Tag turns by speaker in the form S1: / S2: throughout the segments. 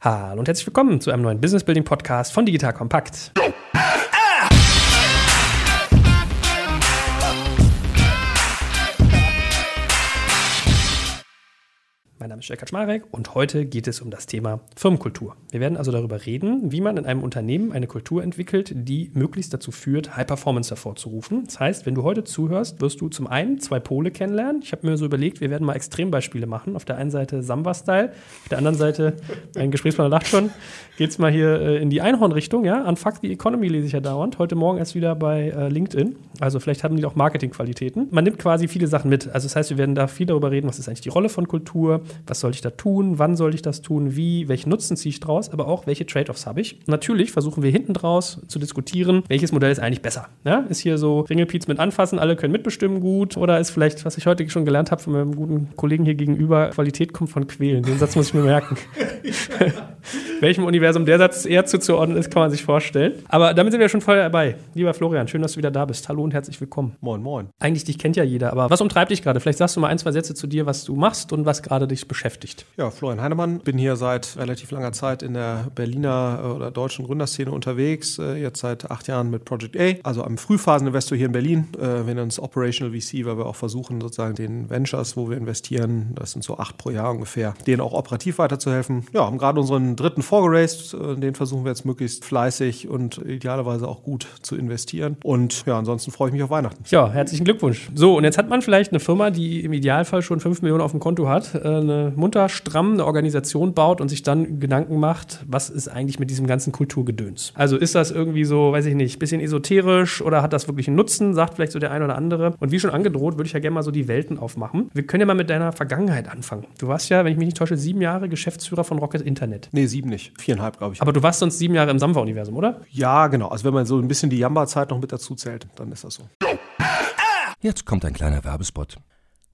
S1: Hallo und herzlich willkommen zu einem neuen Business Building Podcast von Digital Kompakt. Mein Name ist Jörg Kaczmarek und heute geht es um das Thema Firmenkultur. Wir werden also darüber reden, wie man in einem Unternehmen eine Kultur entwickelt, die möglichst dazu führt, High Performance hervorzurufen. Das heißt, wenn du heute zuhörst, wirst du zum einen zwei Pole kennenlernen. Ich habe mir so überlegt, wir werden mal Extrembeispiele machen. Auf der einen Seite Samba-Style, auf der anderen Seite, ein Gesprächspartner lacht schon, geht es mal hier äh, in die Einhornrichtung. Ja? Unfuck the Economy lese ich ja dauernd. Heute Morgen erst wieder bei äh, LinkedIn. Also vielleicht haben die auch Marketingqualitäten. Man nimmt quasi viele Sachen mit. Also das heißt, wir werden da viel darüber reden, was ist eigentlich die Rolle von Kultur, was soll ich da tun, wann soll ich das tun, wie, welchen Nutzen ziehe ich draus, aber auch welche Trade-offs habe ich. Natürlich versuchen wir hinten draus zu diskutieren, welches Modell ist eigentlich besser. Ja? Ist hier so Ringelpiez mit anfassen, alle können mitbestimmen gut oder ist vielleicht, was ich heute schon gelernt habe von meinem guten Kollegen hier gegenüber, Qualität kommt von Quälen. Den Satz muss ich mir merken. Welchem Universum der Satz eher zuzuordnen ist, kann man sich vorstellen. Aber damit sind wir schon voll dabei. Lieber Florian, schön, dass du wieder da bist. Hallo und herzlich willkommen.
S2: Moin, moin.
S1: Eigentlich dich kennt ja jeder, aber was umtreibt dich gerade? Vielleicht sagst du mal ein, zwei Sätze zu dir, was du machst und was gerade dich beschäftigt.
S2: Ja, Florian Heinemann, bin hier seit relativ langer Zeit in der Berliner äh, oder deutschen Gründerszene unterwegs, äh, jetzt seit acht Jahren mit Project A, also einem Frühphaseninvestor hier in Berlin. Äh, wir nennen uns Operational VC, weil wir auch versuchen, sozusagen den Ventures, wo wir investieren, das sind so acht pro Jahr ungefähr, denen auch operativ weiterzuhelfen. Ja, haben gerade unseren dritten vorgeraced, den versuchen wir jetzt möglichst fleißig und idealerweise auch gut zu investieren. Und ja, ansonsten freue ich mich auf Weihnachten.
S1: Ja, herzlichen Glückwunsch. So, und jetzt hat man vielleicht eine Firma, die im Idealfall schon fünf Millionen auf dem Konto hat, eine munter stramm eine Organisation baut und sich dann Gedanken macht, was ist eigentlich mit diesem ganzen Kulturgedöns? Also ist das irgendwie so, weiß ich nicht, bisschen esoterisch oder hat das wirklich einen Nutzen, sagt vielleicht so der ein oder andere. Und wie schon angedroht, würde ich ja gerne mal so die Welten aufmachen. Wir können ja mal mit deiner Vergangenheit anfangen. Du warst ja, wenn ich mich nicht täusche, sieben Jahre Geschäftsführer von Rocket Internet.
S2: Nee, sieben nicht. Viereinhalb, glaube ich.
S1: Aber du warst sonst sieben Jahre im Samwa-Universum, oder?
S2: Ja, genau. Also wenn man so ein bisschen die Jamba-Zeit noch mit dazu zählt, dann ist das so.
S3: Jetzt kommt ein kleiner Werbespot.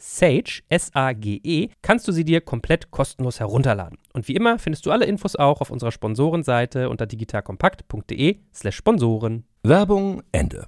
S1: Sage, S-A-G-E, kannst du sie dir komplett kostenlos herunterladen. Und wie immer findest du alle Infos auch auf unserer Sponsorenseite unter digitalkompakt.de/slash Sponsoren.
S3: Werbung Ende.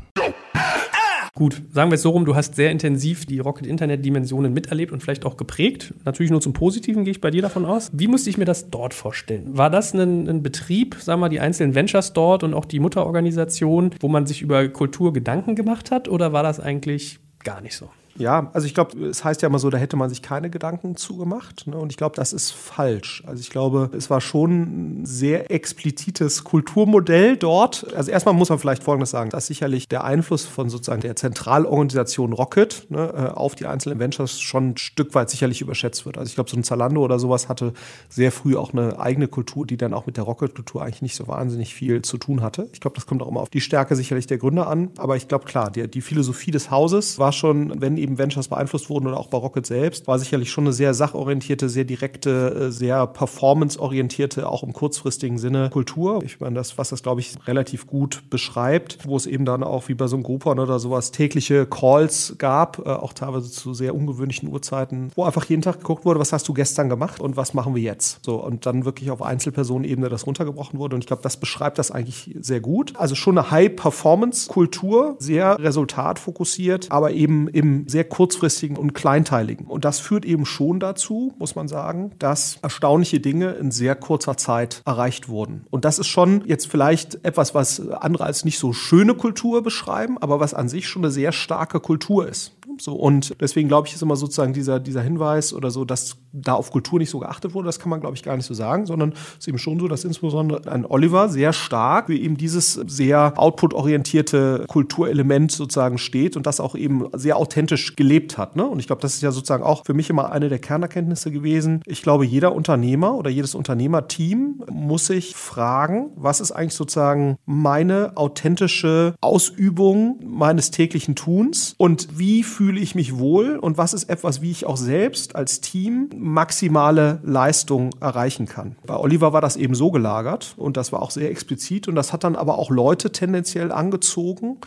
S1: Gut, sagen wir es so rum, du hast sehr intensiv die Rocket Internet Dimensionen miterlebt und vielleicht auch geprägt. Natürlich nur zum Positiven gehe ich bei dir davon aus. Wie musste ich mir das dort vorstellen? War das ein, ein Betrieb, sagen wir die einzelnen Ventures dort und auch die Mutterorganisation, wo man sich über Kultur Gedanken gemacht hat oder war das eigentlich gar nicht so?
S2: Ja, also ich glaube, es heißt ja immer so, da hätte man sich keine Gedanken zugemacht. Ne? Und ich glaube, das ist falsch. Also ich glaube, es war schon ein sehr explizites Kulturmodell dort. Also erstmal muss man vielleicht Folgendes sagen, dass sicherlich der Einfluss von sozusagen der Zentralorganisation Rocket ne, äh, auf die einzelnen Ventures schon ein Stück weit sicherlich überschätzt wird. Also ich glaube, so ein Zalando oder sowas hatte sehr früh auch eine eigene Kultur, die dann auch mit der Rocket-Kultur eigentlich nicht so wahnsinnig viel zu tun hatte. Ich glaube, das kommt auch immer auf die Stärke sicherlich der Gründer an. Aber ich glaube, klar, die, die Philosophie des Hauses war schon, wenn eben Ventures beeinflusst wurden oder auch bei Rocket selbst, war sicherlich schon eine sehr sachorientierte, sehr direkte, äh, sehr performanceorientierte, auch im kurzfristigen Sinne Kultur. Ich meine, das, was das, glaube ich, relativ gut beschreibt, wo es eben dann auch wie bei so einem Groupon oder sowas tägliche Calls gab, äh, auch teilweise zu sehr ungewöhnlichen Uhrzeiten, wo einfach jeden Tag geguckt wurde, was hast du gestern gemacht und was machen wir jetzt? So, und dann wirklich auf Einzelpersonenebene das runtergebrochen wurde. Und ich glaube, das beschreibt das eigentlich sehr gut. Also schon eine High-Performance-Kultur, sehr resultatfokussiert, aber eben im sehr kurzfristigen und kleinteiligen. Und das führt eben schon dazu, muss man sagen, dass erstaunliche Dinge in sehr kurzer Zeit erreicht wurden. Und das ist schon jetzt vielleicht etwas, was andere als nicht so schöne Kultur beschreiben, aber was an sich schon eine sehr starke Kultur ist. So, und deswegen glaube ich, ist immer sozusagen dieser, dieser Hinweis oder so, dass da auf Kultur nicht so geachtet wurde, das kann man, glaube ich, gar nicht so sagen, sondern es ist eben schon so, dass insbesondere ein Oliver sehr stark für eben dieses sehr output-orientierte Kulturelement sozusagen steht und das auch eben sehr authentisch gelebt hat. Ne? Und ich glaube, das ist ja sozusagen auch für mich immer eine der Kernerkenntnisse gewesen. Ich glaube, jeder Unternehmer oder jedes Unternehmerteam muss sich fragen, was ist eigentlich sozusagen meine authentische Ausübung meines täglichen Tuns und wie fühle ich mich wohl und was ist etwas, wie ich auch selbst als Team maximale Leistung erreichen kann. Bei Oliver war das eben so gelagert und das war auch sehr explizit und das hat dann aber auch Leute tendenziell angezogen,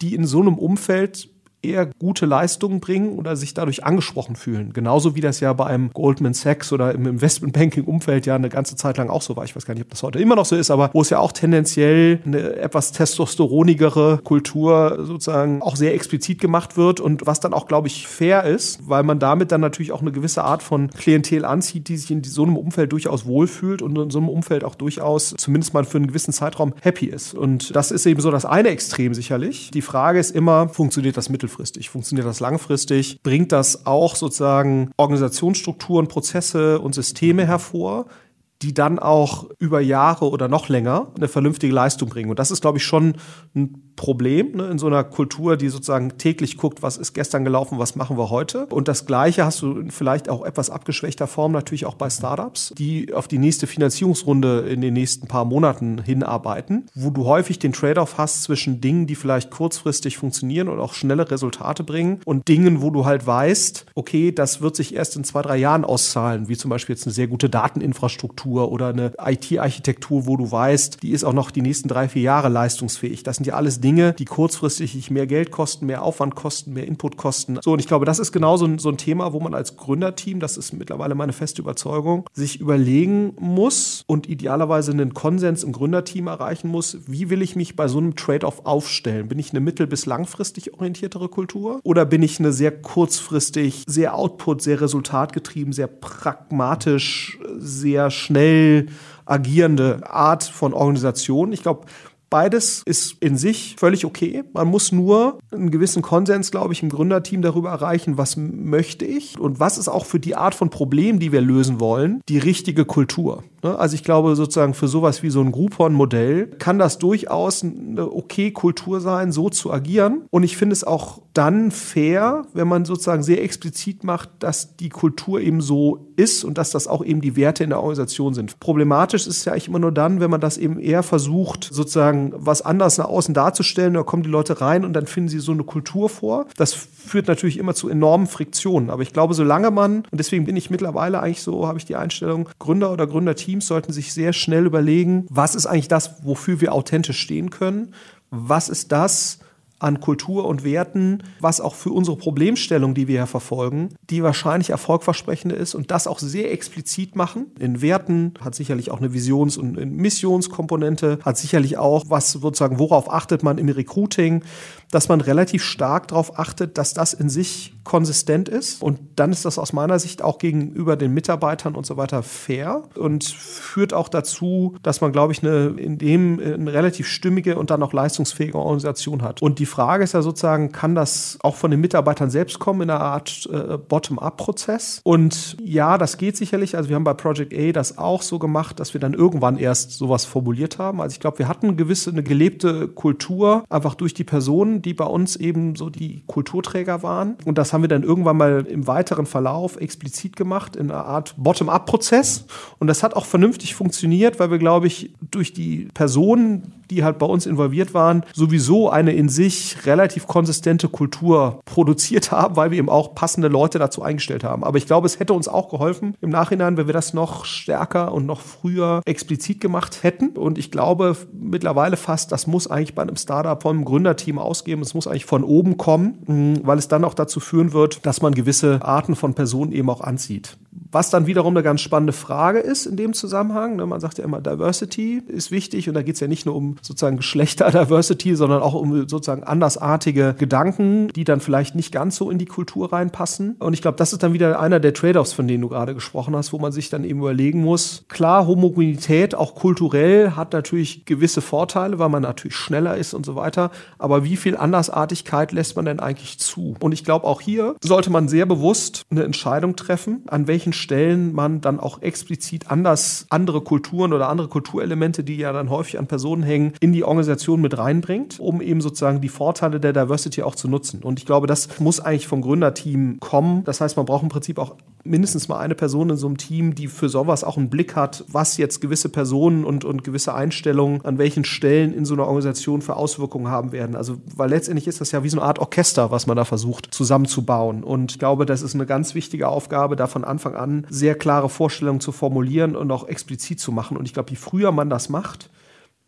S2: die in so einem Umfeld eher gute Leistungen bringen oder sich dadurch angesprochen fühlen. Genauso wie das ja bei einem Goldman Sachs oder im Investmentbanking-Umfeld ja eine ganze Zeit lang auch so war. Ich weiß gar nicht, ob das heute immer noch so ist, aber wo es ja auch tendenziell eine etwas testosteronigere Kultur sozusagen auch sehr explizit gemacht wird und was dann auch, glaube ich, fair ist, weil man damit dann natürlich auch eine gewisse Art von Klientel anzieht, die sich in so einem Umfeld durchaus wohlfühlt und in so einem Umfeld auch durchaus zumindest mal für einen gewissen Zeitraum happy ist. Und das ist eben so das eine Extrem sicherlich. Die Frage ist immer, funktioniert das mittelfristig? Mittelfristig? Funktioniert das langfristig? Bringt das auch sozusagen Organisationsstrukturen, Prozesse und Systeme hervor, die dann auch über Jahre oder noch länger eine vernünftige Leistung bringen. Und das ist, glaube ich, schon ein Problem ne, in so einer Kultur, die sozusagen täglich guckt, was ist gestern gelaufen, was machen wir heute. Und das Gleiche hast du vielleicht auch etwas abgeschwächter Form natürlich auch bei Startups, die auf die nächste Finanzierungsrunde in den nächsten paar Monaten hinarbeiten, wo du häufig den Trade-off hast zwischen Dingen, die vielleicht kurzfristig funktionieren und auch schnelle Resultate bringen und Dingen, wo du halt weißt, okay, das wird sich erst in zwei, drei Jahren auszahlen, wie zum Beispiel jetzt eine sehr gute Dateninfrastruktur oder eine IT-Architektur, wo du weißt, die ist auch noch die nächsten drei, vier Jahre leistungsfähig. Das sind ja alles Dinge, die kurzfristig mehr Geld kosten, mehr Aufwand kosten, mehr Input kosten. So, und ich glaube, das ist genau so ein, so ein Thema, wo man als Gründerteam, das ist mittlerweile meine feste Überzeugung, sich überlegen muss und idealerweise einen Konsens im Gründerteam erreichen muss, wie will ich mich bei so einem Trade-off aufstellen? Bin ich eine mittel- bis langfristig orientiertere Kultur oder bin ich eine sehr kurzfristig, sehr output, sehr resultatgetrieben, sehr pragmatisch, sehr schnell agierende Art von Organisation? Ich glaube, Beides ist in sich völlig okay. Man muss nur einen gewissen Konsens, glaube ich, im Gründerteam darüber erreichen, was möchte ich und was ist auch für die Art von Problem, die wir lösen wollen, die richtige Kultur. Ne? Also ich glaube sozusagen für sowas wie so ein Groupon-Modell kann das durchaus eine okay Kultur sein, so zu agieren. Und ich finde es auch dann fair, wenn man sozusagen sehr explizit macht, dass die Kultur eben so ist und dass das auch eben die Werte in der Organisation sind. Problematisch ist es ja eigentlich immer nur dann, wenn man das eben eher versucht, sozusagen was anders nach außen darzustellen. Da kommen die Leute rein und dann finden sie so eine Kultur vor. Das führt natürlich immer zu enormen Friktionen. Aber ich glaube, solange man, und deswegen bin ich mittlerweile eigentlich so, habe ich die Einstellung, Gründer oder Gründerteams sollten sich sehr schnell überlegen, was ist eigentlich das, wofür wir authentisch stehen können? Was ist das, an Kultur und Werten, was auch für unsere Problemstellung, die wir ja verfolgen, die wahrscheinlich erfolgversprechende ist und das auch sehr explizit machen. In Werten hat sicherlich auch eine Visions- und Missionskomponente, hat sicherlich auch was sozusagen, worauf achtet man im Recruiting, dass man relativ stark darauf achtet, dass das in sich konsistent ist. Und dann ist das aus meiner Sicht auch gegenüber den Mitarbeitern und so weiter fair und führt auch dazu, dass man, glaube ich, eine, in dem eine relativ stimmige und dann auch leistungsfähige Organisation hat. Und die Frage ist ja sozusagen, kann das auch von den Mitarbeitern selbst kommen in einer Art äh, Bottom-up-Prozess? Und ja, das geht sicherlich. Also wir haben bei Project A das auch so gemacht, dass wir dann irgendwann erst sowas formuliert haben. Also ich glaube, wir hatten gewisse, eine gelebte Kultur, einfach durch die Personen, die bei uns eben so die Kulturträger waren. Und das haben wir dann irgendwann mal im weiteren Verlauf explizit gemacht in einer Art Bottom-up-Prozess. Und das hat auch vernünftig funktioniert, weil wir, glaube ich, durch die Personen, die halt bei uns involviert waren, sowieso eine in sich relativ konsistente Kultur produziert haben, weil wir eben auch passende Leute dazu eingestellt haben. Aber ich glaube, es hätte uns auch geholfen im Nachhinein, wenn wir das noch stärker und noch früher explizit gemacht hätten. Und ich glaube mittlerweile fast, das muss eigentlich bei einem Startup vom Gründerteam ausgeben. Es muss eigentlich von oben kommen, weil es dann auch dazu führen wird, dass man gewisse Arten von Personen eben auch anzieht Was dann wiederum eine ganz spannende Frage ist in dem Zusammenhang. Ne? Man sagt ja immer, Diversity ist wichtig und da geht es ja nicht nur um sozusagen Geschlechter-Diversity, sondern auch um sozusagen andersartige Gedanken, die dann vielleicht nicht ganz so in die Kultur reinpassen. Und ich glaube, das ist dann wieder einer der Trade-offs, von denen du gerade gesprochen hast, wo man sich dann eben überlegen muss, klar, Homogenität auch kulturell hat natürlich gewisse Vorteile, weil man natürlich schneller ist und so weiter. Aber wie viel Andersartigkeit lässt man denn eigentlich zu? Und ich glaube, auch hier sollte man sehr bewusst eine Entscheidung treffen, an welchen Stellen man dann auch explizit anders andere Kulturen oder andere Kulturelemente, die ja dann häufig an Personen hängen, in die Organisation mit reinbringt, um eben sozusagen die Vorteile der Diversity auch zu nutzen. Und ich glaube, das muss eigentlich vom Gründerteam kommen. Das heißt, man braucht im Prinzip auch mindestens mal eine Person in so einem Team, die für sowas auch einen Blick hat, was jetzt gewisse Personen und, und gewisse Einstellungen an welchen Stellen in so einer Organisation für Auswirkungen haben werden. Also, weil letztendlich ist das ja wie so eine Art Orchester, was man da versucht zusammenzubauen. Und ich glaube, das ist eine ganz wichtige Aufgabe, da von Anfang an sehr klare Vorstellungen zu formulieren und auch explizit zu machen. Und ich glaube, je früher man das macht,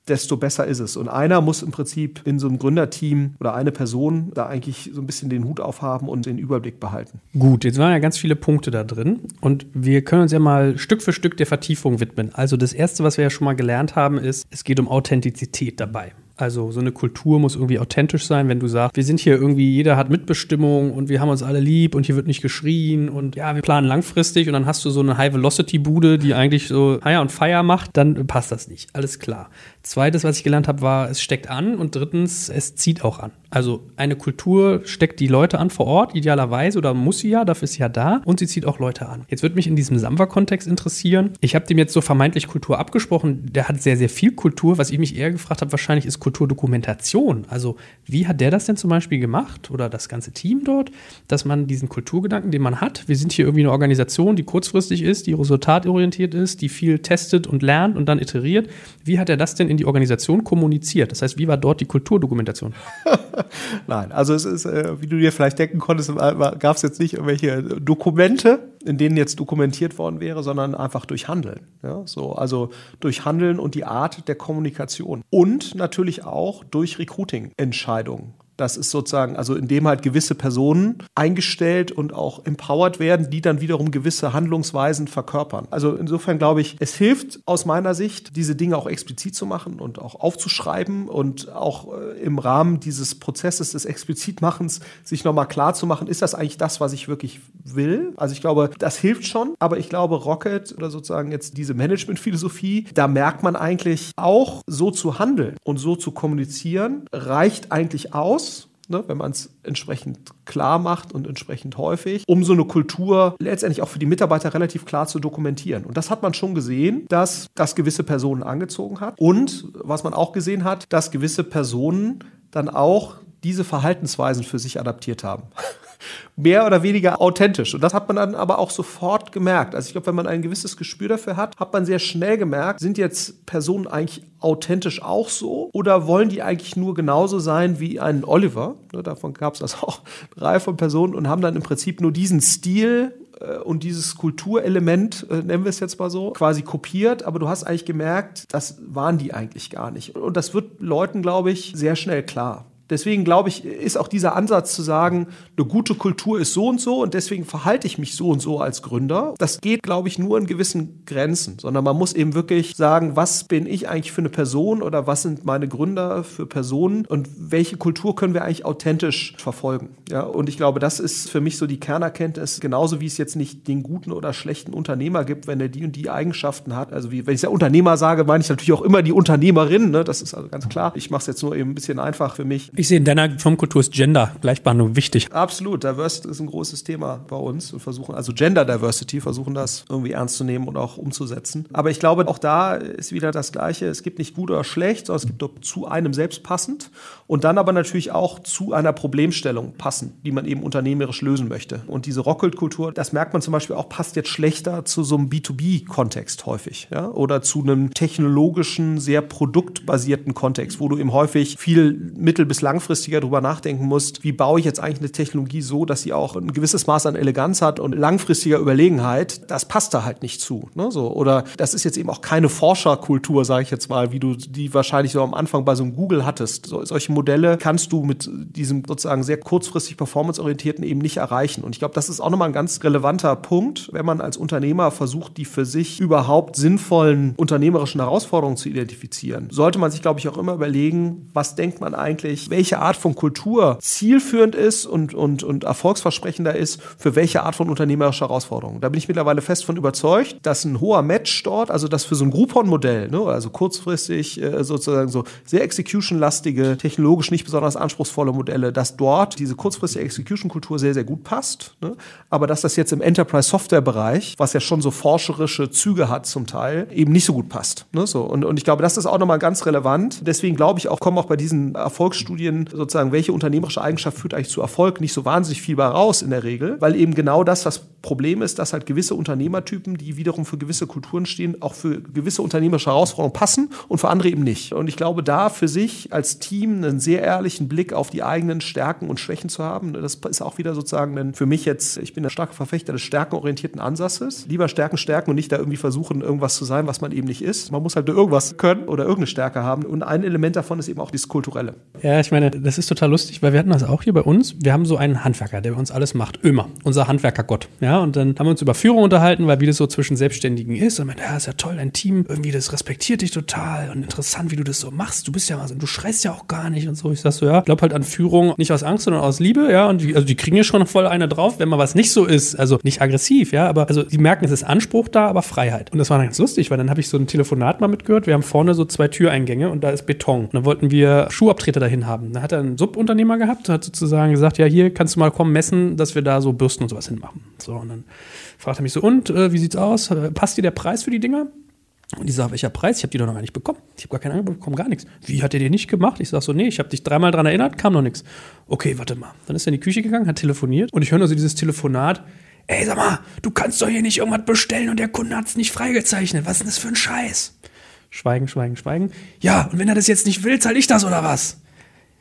S2: desto besser ist es. Und einer muss im Prinzip in so einem Gründerteam oder eine Person da eigentlich so ein bisschen den Hut aufhaben und den Überblick behalten.
S1: Gut, jetzt waren ja ganz viele Punkte da drin und wir können uns ja mal Stück für Stück der Vertiefung widmen. Also das Erste, was wir ja schon mal gelernt haben, ist, es geht um Authentizität dabei. Also so eine Kultur muss irgendwie authentisch sein, wenn du sagst, wir sind hier irgendwie, jeder hat Mitbestimmung und wir haben uns alle lieb und hier wird nicht geschrien und ja, wir planen langfristig und dann hast du so eine High-Velocity-Bude, die eigentlich so Higher und Fire macht, dann passt das nicht. Alles klar. Zweites, was ich gelernt habe, war, es steckt an und drittens, es zieht auch an. Also eine Kultur steckt die Leute an vor Ort, idealerweise, oder muss sie ja, dafür ist sie ja da und sie zieht auch Leute an. Jetzt würde mich in diesem Samba-Kontext interessieren. Ich habe dem jetzt so vermeintlich Kultur abgesprochen, der hat sehr, sehr viel Kultur. Was ich mich eher gefragt habe, wahrscheinlich ist Kulturdokumentation. Also wie hat der das denn zum Beispiel gemacht oder das ganze Team dort, dass man diesen Kulturgedanken, den man hat, wir sind hier irgendwie eine Organisation, die kurzfristig ist, die resultatorientiert ist, die viel testet und lernt und dann iteriert. Wie hat er das denn in die Organisation kommuniziert? Das heißt, wie war dort die Kulturdokumentation?
S2: Nein, also es ist, äh, wie du dir vielleicht denken konntest, gab es jetzt nicht irgendwelche Dokumente, in denen jetzt dokumentiert worden wäre, sondern einfach durch Handeln. Ja, so, also durch Handeln und die Art der Kommunikation. Und natürlich auch durch Recruiting-Entscheidungen. Das ist sozusagen, also indem halt gewisse Personen eingestellt und auch empowered werden, die dann wiederum gewisse Handlungsweisen verkörpern. Also insofern glaube ich, es hilft aus meiner Sicht, diese Dinge auch explizit zu machen und auch aufzuschreiben und auch äh, im Rahmen dieses Prozesses des Explizitmachens sich nochmal klar zu machen, ist das eigentlich das, was ich wirklich will? Also ich glaube, das hilft schon, aber ich glaube, Rocket oder sozusagen jetzt diese Managementphilosophie, da merkt man eigentlich auch so zu handeln und so zu kommunizieren, reicht eigentlich aus Ne, wenn man es entsprechend klar macht und entsprechend häufig, um so eine Kultur letztendlich auch für die Mitarbeiter relativ klar zu dokumentieren. Und das hat man schon gesehen, dass das gewisse Personen angezogen hat und was man auch gesehen hat, dass gewisse Personen dann auch diese Verhaltensweisen für sich adaptiert haben mehr oder weniger authentisch. Und das hat man dann aber auch sofort gemerkt. Also ich glaube, wenn man ein gewisses Gespür dafür hat, hat man sehr schnell gemerkt, sind jetzt Personen eigentlich authentisch auch so oder wollen die eigentlich nur genauso sein wie ein Oliver? Ne, davon gab es das auch eine Reihe von Personen und haben dann im Prinzip nur diesen Stil äh, und dieses Kulturelement, äh, nennen wir es jetzt mal so, quasi kopiert, aber du hast eigentlich gemerkt, das waren die eigentlich gar nicht. Und das wird Leuten, glaube ich, sehr schnell klar. Deswegen glaube ich, ist auch dieser Ansatz zu sagen, eine gute Kultur ist so und so und deswegen verhalte ich mich so und so als Gründer. Das geht, glaube ich, nur in gewissen Grenzen, sondern man muss eben wirklich sagen, was bin ich eigentlich für eine Person oder was sind meine Gründer für Personen und welche Kultur können wir eigentlich authentisch verfolgen. Ja, und ich glaube, das ist für mich so die Kernerkenntnis, genauso wie es jetzt nicht den guten oder schlechten Unternehmer gibt, wenn er die und die Eigenschaften hat. Also wie, wenn ich ja Unternehmer sage, meine ich natürlich auch immer die Unternehmerin, ne? das ist also ganz klar. Ich mache es jetzt nur eben ein bisschen einfach für mich.
S1: Ich sehe in deiner Firmenkultur ist Gender, Gleichbehandlung wichtig.
S2: Absolut. Diversity ist ein großes Thema bei uns und versuchen, also Gender Diversity, versuchen das irgendwie ernst zu nehmen und auch umzusetzen. Aber ich glaube, auch da ist wieder das Gleiche. Es gibt nicht gut oder schlecht, sondern es gibt doch zu einem selbst passend und dann aber natürlich auch zu einer Problemstellung passend, die man eben unternehmerisch lösen möchte. Und diese Rockkult-Kultur, das merkt man zum Beispiel auch, passt jetzt schlechter zu so einem B2B-Kontext häufig, ja, oder zu einem technologischen, sehr produktbasierten Kontext, wo du eben häufig viel mittel- bis langfristiger drüber nachdenken musst, wie baue ich jetzt eigentlich eine Technologie so, dass sie auch ein gewisses Maß an Eleganz hat und langfristiger Überlegenheit, das passt da halt nicht zu. Ne? So, oder das ist jetzt eben auch keine Forscherkultur, sage ich jetzt mal, wie du die wahrscheinlich so am Anfang bei so einem Google hattest. So, solche Modelle kannst du mit diesem sozusagen sehr kurzfristig performanceorientierten eben nicht erreichen. Und ich glaube, das ist auch nochmal ein ganz relevanter Punkt, wenn man als Unternehmer versucht, die für sich überhaupt sinnvollen unternehmerischen Herausforderungen zu identifizieren. Sollte man sich, glaube ich, auch immer überlegen, was denkt man eigentlich, welche Art von Kultur zielführend ist und, und, und erfolgsversprechender ist für welche Art von unternehmerischer Herausforderung. Da bin ich mittlerweile fest von überzeugt, dass ein hoher Match dort, also das für so ein Groupon-Modell, ne, also kurzfristig äh, sozusagen so sehr execution-lastige, technologisch nicht besonders anspruchsvolle Modelle, dass dort diese kurzfristige Execution-Kultur sehr, sehr gut passt. Ne? Aber dass das jetzt im Enterprise-Software-Bereich, was ja schon so forscherische Züge hat zum Teil, eben nicht so gut passt. Ne? So, und, und ich glaube, das ist auch nochmal ganz relevant. Deswegen glaube ich auch, kommen auch bei diesen Erfolgsstudien sozusagen, welche unternehmerische Eigenschaft führt eigentlich zu Erfolg, nicht so wahnsinnig viel bei raus in der Regel, weil eben genau das das Problem ist, dass halt gewisse Unternehmertypen, die wiederum für gewisse Kulturen stehen, auch für gewisse unternehmerische Herausforderungen passen und für andere eben nicht. Und ich glaube, da für sich als Team einen sehr ehrlichen Blick auf die eigenen Stärken und Schwächen zu haben, das ist auch wieder sozusagen ein, für mich jetzt, ich bin ein starker Verfechter des stärkenorientierten Ansatzes. Lieber Stärken stärken und nicht da irgendwie versuchen, irgendwas zu sein, was man eben nicht ist. Man muss halt irgendwas können oder irgendeine Stärke haben. Und ein Element davon ist eben auch das Kulturelle.
S1: Ja, ich meine, das ist total lustig, weil wir hatten das auch hier bei uns. Wir haben so einen Handwerker, der bei uns alles macht. Ömer, unser Handwerkergott. Ja, und dann haben wir uns über Führung unterhalten, weil wie das so zwischen Selbstständigen ist. Und man, ja, ist ja toll, dein Team, irgendwie, das respektiert dich total und interessant, wie du das so machst. Du bist ja, also, du schreist ja auch gar nicht und so. Ich sag so, ja, ich glaube halt an Führung nicht aus Angst, sondern aus Liebe, ja. Und die, also die kriegen ja schon voll eine drauf, wenn mal was nicht so ist. Also nicht aggressiv, ja, aber also die merken, es ist Anspruch da, aber Freiheit. Und das war ganz lustig, weil dann habe ich so ein Telefonat mal mitgehört. Wir haben vorne so zwei Türeingänge und da ist Beton. Und dann wollten wir Schuhabtreter dahin haben. Da hat er einen Subunternehmer gehabt, hat sozusagen gesagt, ja, hier kannst du mal kommen messen, dass wir da so Bürsten und sowas hinmachen. So, und dann fragt er mich so, und, äh, wie sieht's aus? Äh, passt dir der Preis für die Dinger? Und ich sage, welcher Preis? Ich habe die doch noch gar nicht bekommen. Ich habe gar kein Angebot bekommen, gar nichts. Wie hat er dir nicht gemacht? Ich sage so, nee, ich habe dich dreimal dran erinnert, kam noch nichts. Okay, warte mal. Dann ist er in die Küche gegangen, hat telefoniert und ich höre nur so dieses Telefonat. Ey, sag mal, du kannst doch hier nicht irgendwas bestellen und der Kunde hat es nicht freigezeichnet. Was ist denn das für ein Scheiß? Schweigen, schweigen, schweigen. Ja, und wenn er das jetzt nicht will, zahl ich das oder was?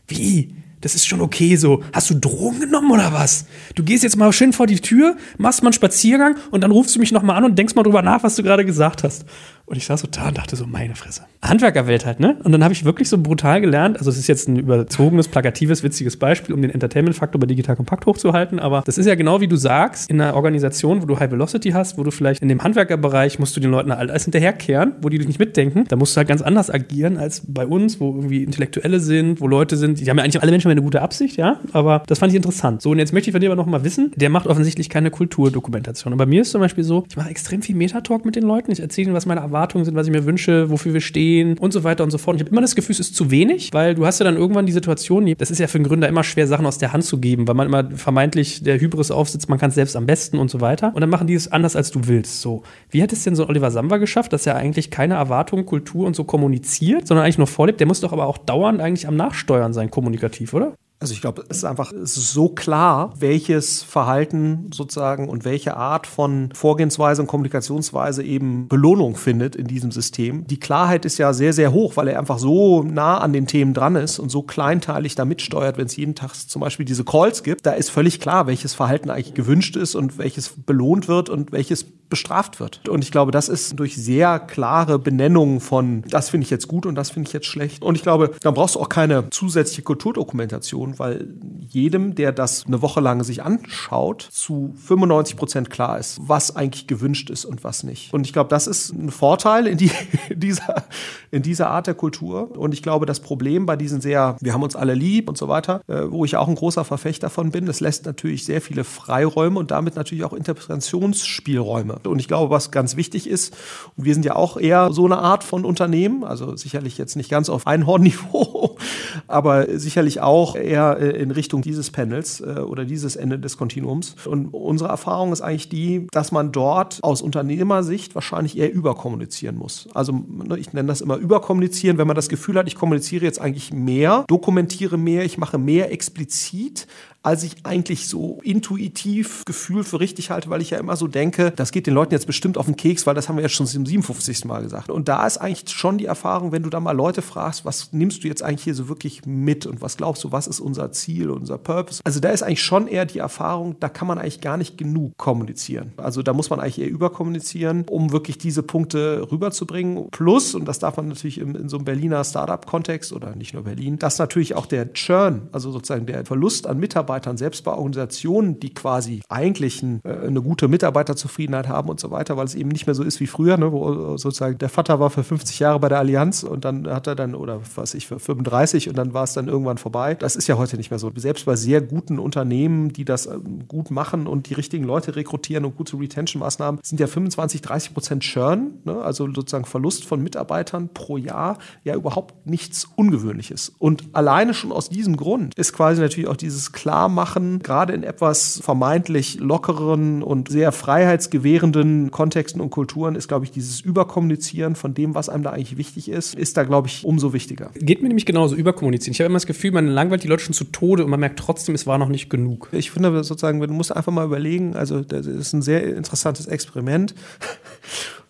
S1: Wie? Das ist schon okay so. Hast du Drogen genommen oder was? Du gehst jetzt mal schön vor die Tür, machst mal einen Spaziergang und dann rufst du mich nochmal an und denkst mal drüber nach, was du gerade gesagt hast. Und ich saß so da und dachte so, meine Fresse. Handwerkerwelt halt, ne? Und dann habe ich wirklich so brutal gelernt, also es ist jetzt ein überzogenes, plakatives, witziges Beispiel, um den Entertainment-Faktor bei Digital Kompakt hochzuhalten, aber das ist ja genau wie du sagst, in einer Organisation, wo du High Velocity hast, wo du vielleicht in dem Handwerkerbereich musst du den Leuten halt alles hinterherkehren, wo die nicht mitdenken, da musst du halt ganz anders agieren als bei uns, wo irgendwie Intellektuelle sind, wo Leute sind, die haben ja eigentlich alle Menschen eine gute Absicht, ja, aber das fand ich interessant. So, und jetzt möchte ich von dir aber noch mal wissen, der macht offensichtlich keine Kulturdokumentation. Und bei mir ist zum Beispiel so, ich mache extrem viel Metatalk mit den Leuten, ich erzähle ihnen, was meine Erwartungen sind, was ich mir wünsche, wofür wir stehen und so weiter und so fort. Und ich habe immer das Gefühl, es ist zu wenig, weil du hast ja dann irgendwann die Situation, das ist ja für einen Gründer immer schwer, Sachen aus der Hand zu geben, weil man immer vermeintlich der Hybris aufsitzt, man kann es selbst am besten und so weiter. Und dann machen die es anders, als du willst. So, wie hat es denn so Oliver Samba geschafft, dass er eigentlich keine Erwartungen, Kultur und so kommuniziert, sondern eigentlich nur vorlebt? Der muss doch aber auch dauernd eigentlich am Nachsteuern sein, kommunikativ, oder?
S2: Also ich glaube, es ist einfach es ist so klar, welches Verhalten sozusagen und welche Art von Vorgehensweise und Kommunikationsweise eben Belohnung findet in diesem System. Die Klarheit ist ja sehr, sehr hoch, weil er einfach so nah an den Themen dran ist und so kleinteilig da mitsteuert, wenn es jeden Tag zum Beispiel diese Calls gibt. Da ist völlig klar, welches Verhalten eigentlich gewünscht ist und welches belohnt wird und welches bestraft wird. Und ich glaube, das ist durch sehr klare Benennungen von, das finde ich jetzt gut und das finde ich jetzt schlecht. Und ich glaube, da brauchst du auch keine zusätzliche Kulturdokumentation, weil jedem, der das eine Woche lang sich anschaut, zu 95 Prozent klar ist, was eigentlich gewünscht ist und was nicht. Und ich glaube, das ist ein Vorteil in, die, dieser, in dieser Art der Kultur. Und ich glaube, das Problem bei diesen sehr, wir haben uns alle lieb und so weiter, äh, wo ich auch ein großer Verfechter davon bin, es lässt natürlich sehr viele Freiräume und damit natürlich auch Interpretationsspielräume. Und ich glaube, was ganz wichtig ist, und wir sind ja auch eher so eine Art von Unternehmen, also sicherlich jetzt nicht ganz auf Einhornniveau, aber sicherlich auch eher äh, in Richtung dieses Panels äh, oder dieses Ende des Kontinuums. Und unsere Erfahrung ist eigentlich die, dass man dort aus Unternehmersicht wahrscheinlich eher überkommunizieren muss. Also ne, ich nenne das immer überkommunizieren, wenn man das Gefühl hat, ich kommuniziere jetzt eigentlich mehr, dokumentiere mehr, ich mache mehr explizit, als ich eigentlich so intuitiv Gefühl für richtig halte, weil ich ja immer so denke, das geht den Leuten jetzt bestimmt auf den Keks, weil das haben wir jetzt schon zum 57. Mal gesagt. Und da ist eigentlich schon die Erfahrung, wenn du da mal Leute fragst, was nimmst du jetzt eigentlich hier so wirklich mit und was glaubst du, was ist unser Ziel, unser Purpose? Also da ist eigentlich schon eher die Erfahrung, da kann man eigentlich gar nicht genug kommunizieren. Also da muss man eigentlich eher überkommunizieren, um wirklich diese Punkte rüberzubringen. Plus, und das darf man natürlich in, in so einem Berliner Startup-Kontext oder nicht nur Berlin, dass natürlich auch der Churn, also sozusagen der Verlust an Mitarbeitern, selbst bei Organisationen, die quasi eigentlich ein, äh, eine gute Mitarbeiterzufriedenheit haben und so weiter, weil es eben nicht mehr so ist wie früher, ne, wo sozusagen der Vater war für 50 Jahre bei der Allianz und dann hat er dann, oder was ich, für 35 und dann war es dann irgendwann vorbei. Das ist ja heute nicht mehr so. Selbst bei sehr guten Unternehmen, die das ähm, gut machen und die richtigen Leute rekrutieren und gute Retention-Maßnahmen, sind ja 25, 30 Prozent Churn, ne, also sozusagen Verlust von Mitarbeitern pro Jahr, ja überhaupt nichts Ungewöhnliches. Und alleine schon aus diesem Grund ist quasi natürlich auch dieses Klarmachen, gerade in etwas vermeintlich lockeren und sehr freiheitsgewährenden Kontexten und Kulturen, ist, glaube ich, dieses Überkommunizieren von dem, was einem da eigentlich wichtig ist, ist da, glaube ich, umso wichtiger.
S1: Geht mir nämlich genauso überkommunizieren. Ich habe immer das Gefühl, man langweilt die Leute schon zu Tode und man merkt trotzdem, es war noch nicht genug.
S2: Ich finde sozusagen, du musst einfach mal überlegen, also das ist ein sehr interessantes Experiment.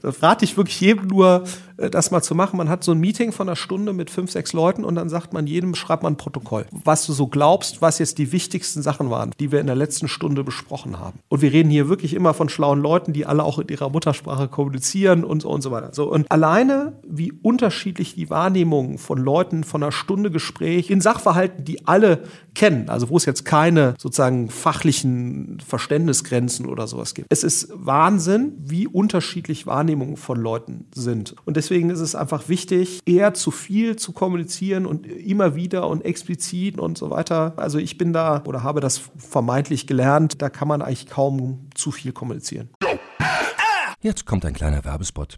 S2: Da rate ich wirklich jedem nur, das mal zu machen. Man hat so ein Meeting von einer Stunde mit fünf, sechs Leuten und dann sagt man jedem, schreibt man ein Protokoll. Was du so glaubst, was jetzt die wichtigsten Sachen waren, die wir in der letzten Stunde besprochen haben. Und wir reden hier wirklich immer von schlauen Leuten, die alle auch in ihrer Muttersprache kommunizieren und so und so weiter. So, und alleine, wie unterschiedlich die Wahrnehmungen von Leuten von einer Stunde Gespräch in Sachverhalten, die alle kennen, also wo es jetzt keine sozusagen fachlichen Verständnisgrenzen oder sowas gibt. Es ist Wahnsinn, wie unterschiedlich Wahrnehmungen Wahrnehmung von Leuten sind. Und deswegen ist es einfach wichtig, eher zu viel zu kommunizieren und immer wieder und explizit und so weiter. Also ich bin da oder habe das vermeintlich gelernt, da kann man eigentlich kaum zu viel kommunizieren.
S3: Jetzt kommt ein kleiner Werbespot.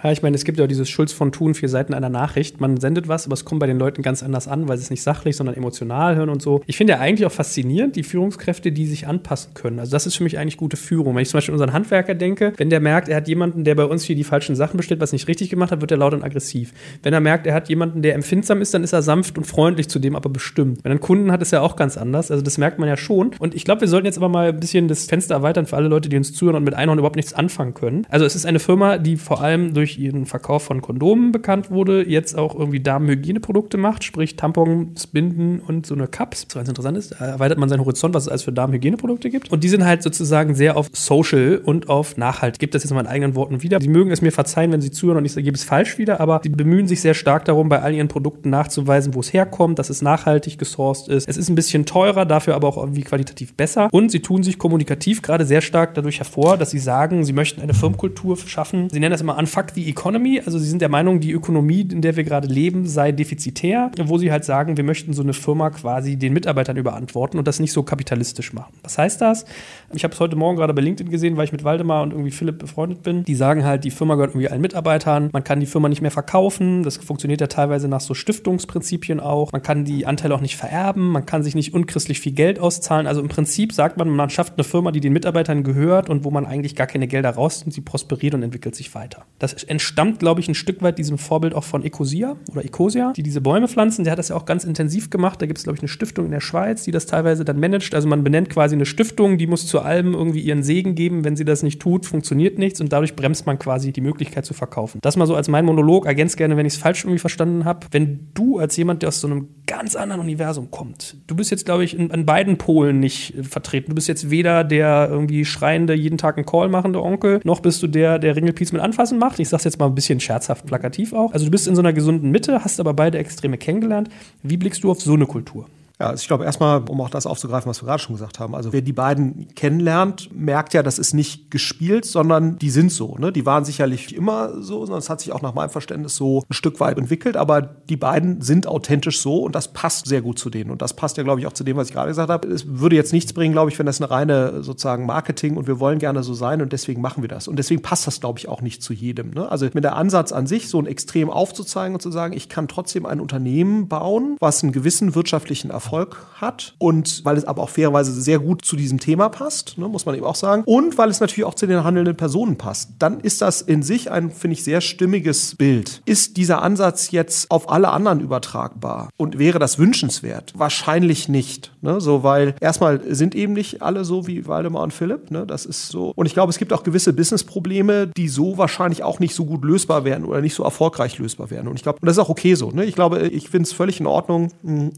S1: Ja, ich meine, es gibt ja dieses Schulz von Thun, vier Seiten einer Nachricht. Man sendet was, aber es kommt bei den Leuten ganz anders an, weil sie es nicht sachlich, sondern emotional hören und so. Ich finde ja eigentlich auch faszinierend, die Führungskräfte, die sich anpassen können. Also das ist für mich eigentlich gute Führung. Wenn ich zum Beispiel an unseren Handwerker denke, wenn der merkt, er hat jemanden, der bei uns hier die falschen Sachen bestellt, was nicht richtig gemacht hat, wird er laut und aggressiv. Wenn er merkt, er hat jemanden, der empfindsam ist, dann ist er sanft und freundlich zu dem, aber bestimmt. Wenn er einen Kunden hat, ist er auch ganz anders. Also das merkt man ja schon. Und ich glaube, wir sollten jetzt aber mal ein bisschen das Fenster erweitern für alle Leute, die uns zuhören und mit Einhorn überhaupt nichts anfangen können. Also es ist eine Firma, die vor allem durch ihren Verkauf von Kondomen bekannt wurde, jetzt auch irgendwie Damenhygieneprodukte macht, sprich Tampons, Binden und so eine Cups. Was ganz interessant ist, erweitert man seinen Horizont, was es alles für Damenhygieneprodukte gibt. Und die sind halt sozusagen sehr auf Social und auf Nachhalt. Gebe das jetzt mal in eigenen Worten wieder. Sie mögen es mir verzeihen, wenn Sie zuhören und ich gebe es falsch wieder, aber sie bemühen sich sehr stark darum, bei all ihren Produkten nachzuweisen, wo es herkommt, dass es nachhaltig gesourced ist. Es ist ein bisschen teurer, dafür aber auch irgendwie qualitativ besser. Und sie tun sich kommunikativ gerade sehr stark dadurch hervor, dass sie sagen, sie möchten eine Firmenkultur schaffen. Sie nennen das immer Unfuck the Economy, also sie sind der Meinung, die Ökonomie, in der wir gerade leben, sei defizitär, wo sie halt sagen, wir möchten so eine Firma quasi den Mitarbeitern überantworten und das nicht so kapitalistisch machen. Was heißt das? Ich habe es heute Morgen gerade bei LinkedIn gesehen, weil ich mit Waldemar und irgendwie Philipp befreundet bin. Die sagen halt, die Firma gehört irgendwie allen Mitarbeitern, man kann die Firma nicht mehr verkaufen, das funktioniert ja teilweise nach so Stiftungsprinzipien auch, man kann die Anteile auch nicht vererben, man kann sich nicht unchristlich viel Geld auszahlen. Also im Prinzip sagt man, man schafft eine Firma, die den Mitarbeitern gehört und wo man eigentlich gar keine Gelder rausnimmt, sie prosperiert und entwickelt sich weiter. Das entstammt, glaube ich, ein Stück weit diesem Vorbild auch von Ecosia oder Ecosia, die diese Bäume pflanzen. Der hat das ja auch ganz intensiv gemacht. Da gibt es, glaube ich, eine Stiftung in der Schweiz, die das teilweise dann managt. Also man benennt quasi eine Stiftung, die muss zu allem irgendwie ihren Segen geben. Wenn sie das nicht tut, funktioniert nichts und dadurch bremst man quasi die Möglichkeit zu verkaufen. Das mal so als mein Monolog. Ergänzt gerne, wenn ich es falsch irgendwie verstanden habe. Wenn du als jemand, der aus so einem ganz anderen Universum kommt, du bist jetzt, glaube ich, an beiden Polen nicht äh, vertreten. Du bist jetzt weder der irgendwie schreiende, jeden Tag einen Call machende Onkel, noch bist du der, der Ringelpiez mit Anfassen macht. Ich sag's jetzt mal ein bisschen scherzhaft, plakativ auch. Also du bist in so einer gesunden Mitte, hast aber beide Extreme kennengelernt. Wie blickst du auf so eine Kultur?
S2: Ja, also ich glaube erstmal, um auch das aufzugreifen, was wir gerade schon gesagt haben. Also wer die beiden kennenlernt, merkt ja, das ist nicht gespielt, sondern die sind so. Ne? Die waren sicherlich immer so, sondern es hat sich auch nach meinem Verständnis so ein Stück weit entwickelt. Aber die beiden sind authentisch so und das passt sehr gut zu denen. Und das passt ja, glaube ich, auch zu dem, was ich gerade gesagt habe. Es würde jetzt nichts bringen, glaube ich, wenn das eine reine sozusagen Marketing und wir wollen gerne so sein und deswegen machen wir das. Und deswegen passt das, glaube ich, auch nicht zu jedem. Ne? Also mit der Ansatz an sich, so ein Extrem aufzuzeigen und zu sagen, ich kann trotzdem ein Unternehmen bauen, was einen gewissen wirtschaftlichen Erfolg Erfolg hat und weil es aber auch fairerweise sehr gut zu diesem Thema passt, ne, muss man eben auch sagen. Und weil es natürlich auch zu den handelnden Personen passt. Dann ist das in sich ein, finde ich, sehr stimmiges Bild. Ist dieser Ansatz jetzt auf alle anderen übertragbar und wäre das wünschenswert? Wahrscheinlich nicht. Ne, so, weil erstmal sind eben nicht alle so wie Waldemar und Philipp. Ne, das ist so. Und ich glaube, es gibt auch gewisse Businessprobleme, die so wahrscheinlich auch nicht so gut lösbar werden oder nicht so erfolgreich lösbar werden. Und ich glaube, und das ist auch okay so. Ne? Ich glaube, ich finde es völlig in Ordnung,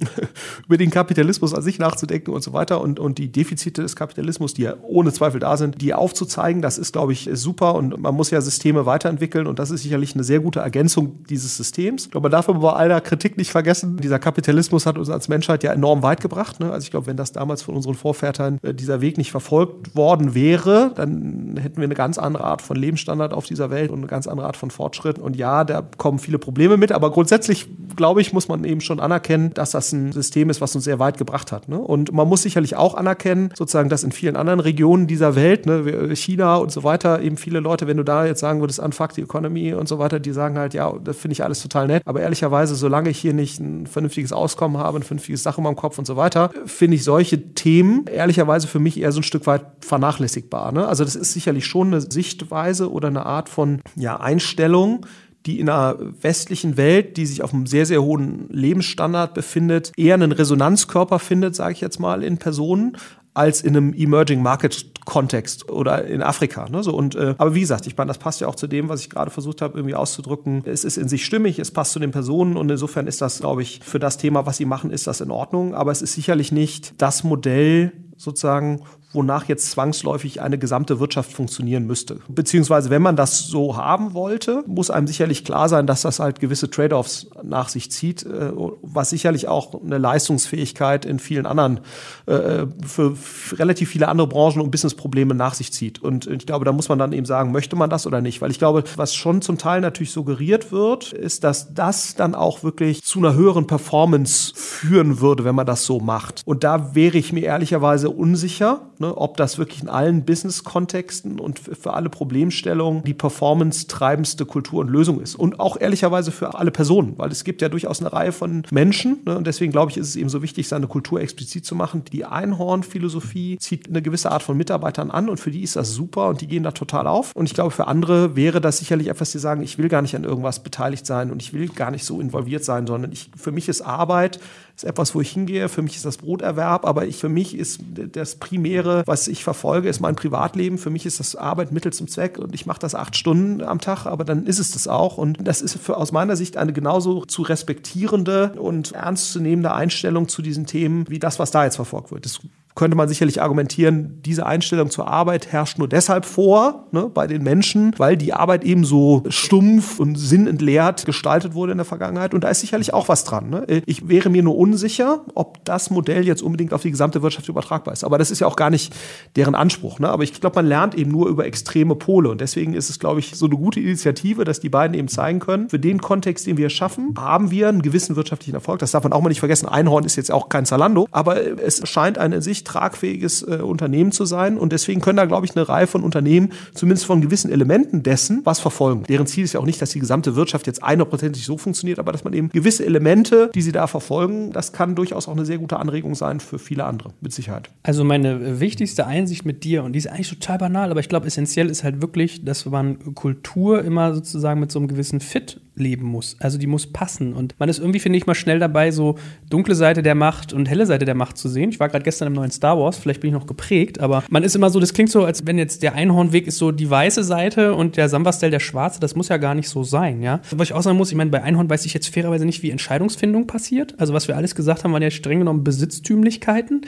S2: über den Kapitalismus an sich nachzudenken und so weiter und, und die Defizite des Kapitalismus, die ja ohne Zweifel da sind, die aufzuzeigen, das ist, glaube ich, super und man muss ja Systeme weiterentwickeln und das ist sicherlich eine sehr gute Ergänzung dieses Systems. Ich glaube, man darf aber bei aller Kritik nicht vergessen, dieser Kapitalismus hat uns als Menschheit ja enorm weit gebracht. Ne? Also ich glaube, wenn das damals von unseren Vorvätern äh, dieser Weg nicht verfolgt worden wäre, dann hätten wir eine ganz andere Art von Lebensstandard auf dieser Welt und eine ganz andere Art von Fortschritt. Und ja, da kommen viele Probleme mit, aber grundsätzlich, glaube ich, muss man eben schon anerkennen, dass das ein System ist, was uns sehr weit gebracht hat. Ne? Und man muss sicherlich auch anerkennen, sozusagen, dass in vielen anderen Regionen dieser Welt, ne, China und so weiter, eben viele Leute, wenn du da jetzt sagen würdest, unfuck the economy und so weiter, die sagen halt, ja, das finde ich alles total nett. Aber ehrlicherweise, solange ich hier nicht ein vernünftiges Auskommen habe, ein vernünftiges Sache in meinem Kopf und so weiter, finde ich solche Themen ehrlicherweise für mich eher so ein Stück weit vernachlässigbar. Ne? Also das ist sicherlich schon eine Sichtweise oder eine Art von ja, Einstellung, die in einer westlichen Welt, die sich auf einem sehr, sehr hohen Lebensstandard befindet, eher einen Resonanzkörper findet, sage ich jetzt mal, in Personen, als in einem Emerging Market Kontext oder in Afrika. Ne? So, und, äh, aber wie gesagt, ich meine, das passt ja auch zu dem, was ich gerade versucht habe, irgendwie auszudrücken. Es ist in sich stimmig, es passt zu den Personen und insofern ist das, glaube ich, für das Thema, was sie machen, ist das in Ordnung. Aber es ist sicherlich nicht das Modell sozusagen, wonach jetzt zwangsläufig eine gesamte Wirtschaft funktionieren müsste. Beziehungsweise, wenn man das so haben wollte, muss einem sicherlich klar sein, dass das halt gewisse Trade-offs nach sich zieht, äh, was sicherlich auch eine Leistungsfähigkeit in vielen anderen, äh, für relativ viele andere Branchen und Businessprobleme nach sich zieht. Und ich glaube, da muss man dann eben sagen, möchte man das oder nicht? Weil ich glaube, was schon zum Teil natürlich suggeriert wird, ist, dass das dann auch wirklich zu einer höheren Performance führen würde, wenn man das so macht. Und da wäre ich mir ehrlicherweise unsicher, ne, ob das wirklich in allen Business-Kontexten und für alle Problemstellungen die performance-treibendste Kultur und Lösung ist. Und auch ehrlicherweise für alle Personen, weil es gibt ja durchaus eine Reihe von Menschen. Ne, und deswegen glaube ich, ist es eben so wichtig, seine Kultur explizit zu machen. Die Einhorn-Philosophie zieht eine gewisse Art von Mitarbeitern an und für die ist das super und die gehen da total auf. Und ich glaube, für andere wäre das sicherlich etwas, die sagen, ich will gar nicht an irgendwas beteiligt sein und ich will gar nicht so involviert sein, sondern ich, für mich ist Arbeit ist etwas, wo ich hingehe. Für mich ist das Broterwerb, aber ich, für mich ist das Primäre, was ich verfolge, ist mein Privatleben. Für mich ist das Arbeit Mittel zum Zweck und ich mache das acht Stunden am Tag, aber dann ist es das auch. Und das ist für, aus meiner Sicht eine genauso zu respektierende und ernstzunehmende Einstellung zu diesen Themen, wie das, was da jetzt verfolgt wird. Das könnte man sicherlich argumentieren, diese Einstellung zur Arbeit herrscht nur deshalb vor ne, bei den Menschen, weil die Arbeit eben so stumpf und sinnentleert gestaltet wurde in der Vergangenheit. Und da ist sicherlich auch was dran. Ne? Ich wäre mir nur unsicher, ob das Modell jetzt unbedingt auf die gesamte Wirtschaft übertragbar ist. Aber das ist ja auch gar nicht deren Anspruch. Ne? Aber ich glaube, man lernt eben nur über extreme Pole. Und deswegen ist es, glaube ich, so eine gute Initiative, dass die beiden eben zeigen können, für den Kontext, den wir schaffen, haben wir einen gewissen wirtschaftlichen Erfolg. Das darf man auch mal nicht vergessen. Einhorn ist jetzt auch kein Zalando, aber es scheint eine in sich tragfähiges äh, Unternehmen zu sein. Und deswegen können da, glaube ich, eine Reihe von Unternehmen zumindest von gewissen Elementen dessen was verfolgen. Deren Ziel ist ja auch nicht, dass die gesamte Wirtschaft jetzt 100%ig so funktioniert, aber dass man eben gewisse Elemente, die sie da verfolgen, das kann durchaus auch eine sehr gute Anregung sein für viele andere, mit Sicherheit.
S1: Also meine wichtigste Einsicht mit dir, und die ist eigentlich total banal, aber ich glaube, essentiell ist halt wirklich, dass man Kultur immer sozusagen mit so einem gewissen Fit leben muss. Also die muss passen. Und man ist irgendwie, finde ich, mal schnell dabei, so dunkle Seite der Macht und helle Seite der Macht zu sehen. Ich war gerade gestern im neuen Star Wars, vielleicht bin ich noch geprägt, aber man ist immer so, das klingt so, als wenn jetzt der Einhornweg ist so die weiße Seite und der Sambastel der schwarze. Das muss ja gar nicht so sein, ja. Was ich auch sagen muss, ich meine, bei Einhorn weiß ich jetzt fairerweise nicht, wie Entscheidungsfindung passiert. Also was wir alles gesagt haben, waren ja streng genommen Besitztümlichkeiten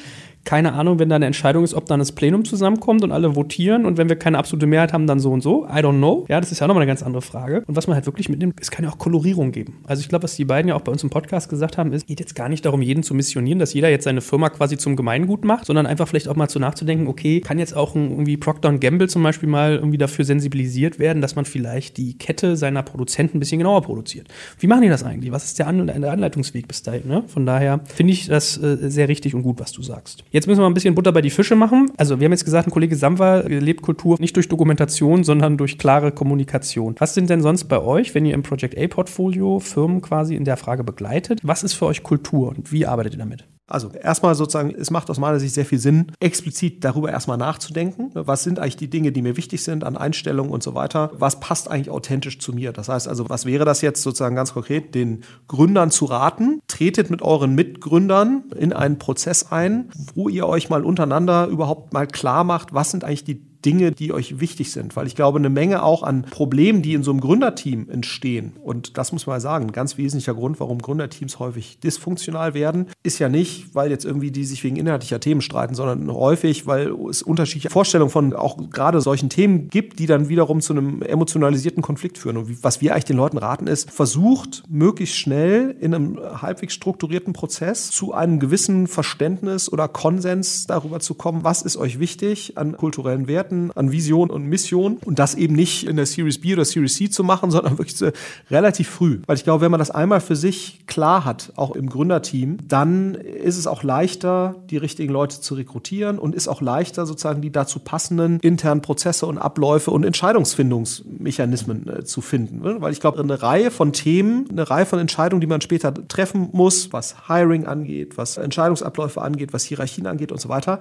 S1: keine Ahnung, wenn da eine Entscheidung ist, ob dann das Plenum zusammenkommt und alle votieren und wenn wir keine absolute Mehrheit haben, dann so und so. I don't know. Ja, das ist ja nochmal eine ganz andere Frage. Und was man halt wirklich mitnimmt, es kann ja auch Kolorierung geben. Also ich glaube, was die beiden ja auch bei uns im Podcast gesagt haben, ist, geht jetzt gar nicht darum, jeden zu missionieren, dass jeder jetzt seine Firma quasi zum Gemeingut macht, sondern einfach vielleicht auch mal zu nachzudenken, okay, kann jetzt auch irgendwie Procter Gamble zum Beispiel mal irgendwie dafür sensibilisiert werden, dass man vielleicht die Kette seiner Produzenten ein bisschen genauer produziert. Wie machen die das eigentlich? Was ist der, An der Anleitungsweg bis dahin? Ne? Von daher finde ich das äh, sehr richtig und gut, was du sagst. Jetzt müssen wir ein bisschen Butter bei die Fische machen. Also wir haben jetzt gesagt, ein Kollege Samwa lebt Kultur nicht durch Dokumentation, sondern durch klare Kommunikation. Was sind denn sonst bei euch, wenn ihr im Project A-Portfolio Firmen quasi in der Frage begleitet? Was ist für euch Kultur und wie arbeitet ihr damit?
S2: Also erstmal sozusagen, es macht aus meiner Sicht sehr viel Sinn, explizit darüber erstmal nachzudenken. Was sind eigentlich die Dinge, die mir wichtig sind an Einstellungen und so weiter? Was passt eigentlich authentisch zu mir? Das heißt also, was wäre das jetzt sozusagen ganz konkret? Den Gründern zu raten, tretet mit euren Mitgründern in einen Prozess ein, wo ihr euch mal untereinander überhaupt mal klar macht, was sind eigentlich die Dinge, die euch wichtig sind. Weil ich glaube, eine Menge auch an Problemen, die in so einem Gründerteam entstehen, und das muss man sagen, ein ganz wesentlicher Grund, warum Gründerteams häufig dysfunktional werden, ist ja nicht, weil jetzt irgendwie die sich wegen inhaltlicher Themen streiten, sondern häufig, weil es unterschiedliche Vorstellungen von auch gerade solchen Themen gibt, die dann wiederum zu einem emotionalisierten Konflikt führen. Und was wir eigentlich den Leuten raten ist, versucht möglichst schnell in einem halbwegs strukturierten Prozess zu einem gewissen Verständnis oder Konsens darüber zu kommen, was ist euch wichtig an kulturellen Werten, Werten, an Vision und Mission und das eben nicht in der Series B oder Series C zu machen, sondern wirklich so relativ früh. Weil ich glaube, wenn man das einmal für sich klar hat, auch im Gründerteam, dann ist es auch leichter, die richtigen Leute zu rekrutieren und ist auch leichter, sozusagen die dazu passenden internen Prozesse und Abläufe und Entscheidungsfindungsmechanismen äh, zu finden. Ne? Weil ich glaube, eine Reihe von Themen, eine Reihe von Entscheidungen, die man später treffen muss, was Hiring angeht, was Entscheidungsabläufe angeht, was Hierarchien angeht und so weiter,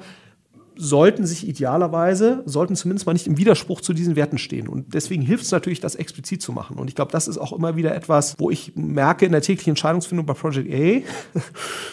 S2: sollten sich idealerweise, sollten zumindest mal nicht im Widerspruch zu diesen Werten stehen. Und deswegen hilft es natürlich, das explizit zu machen. Und ich glaube, das ist auch immer wieder etwas, wo ich merke in der täglichen Entscheidungsfindung bei Project A,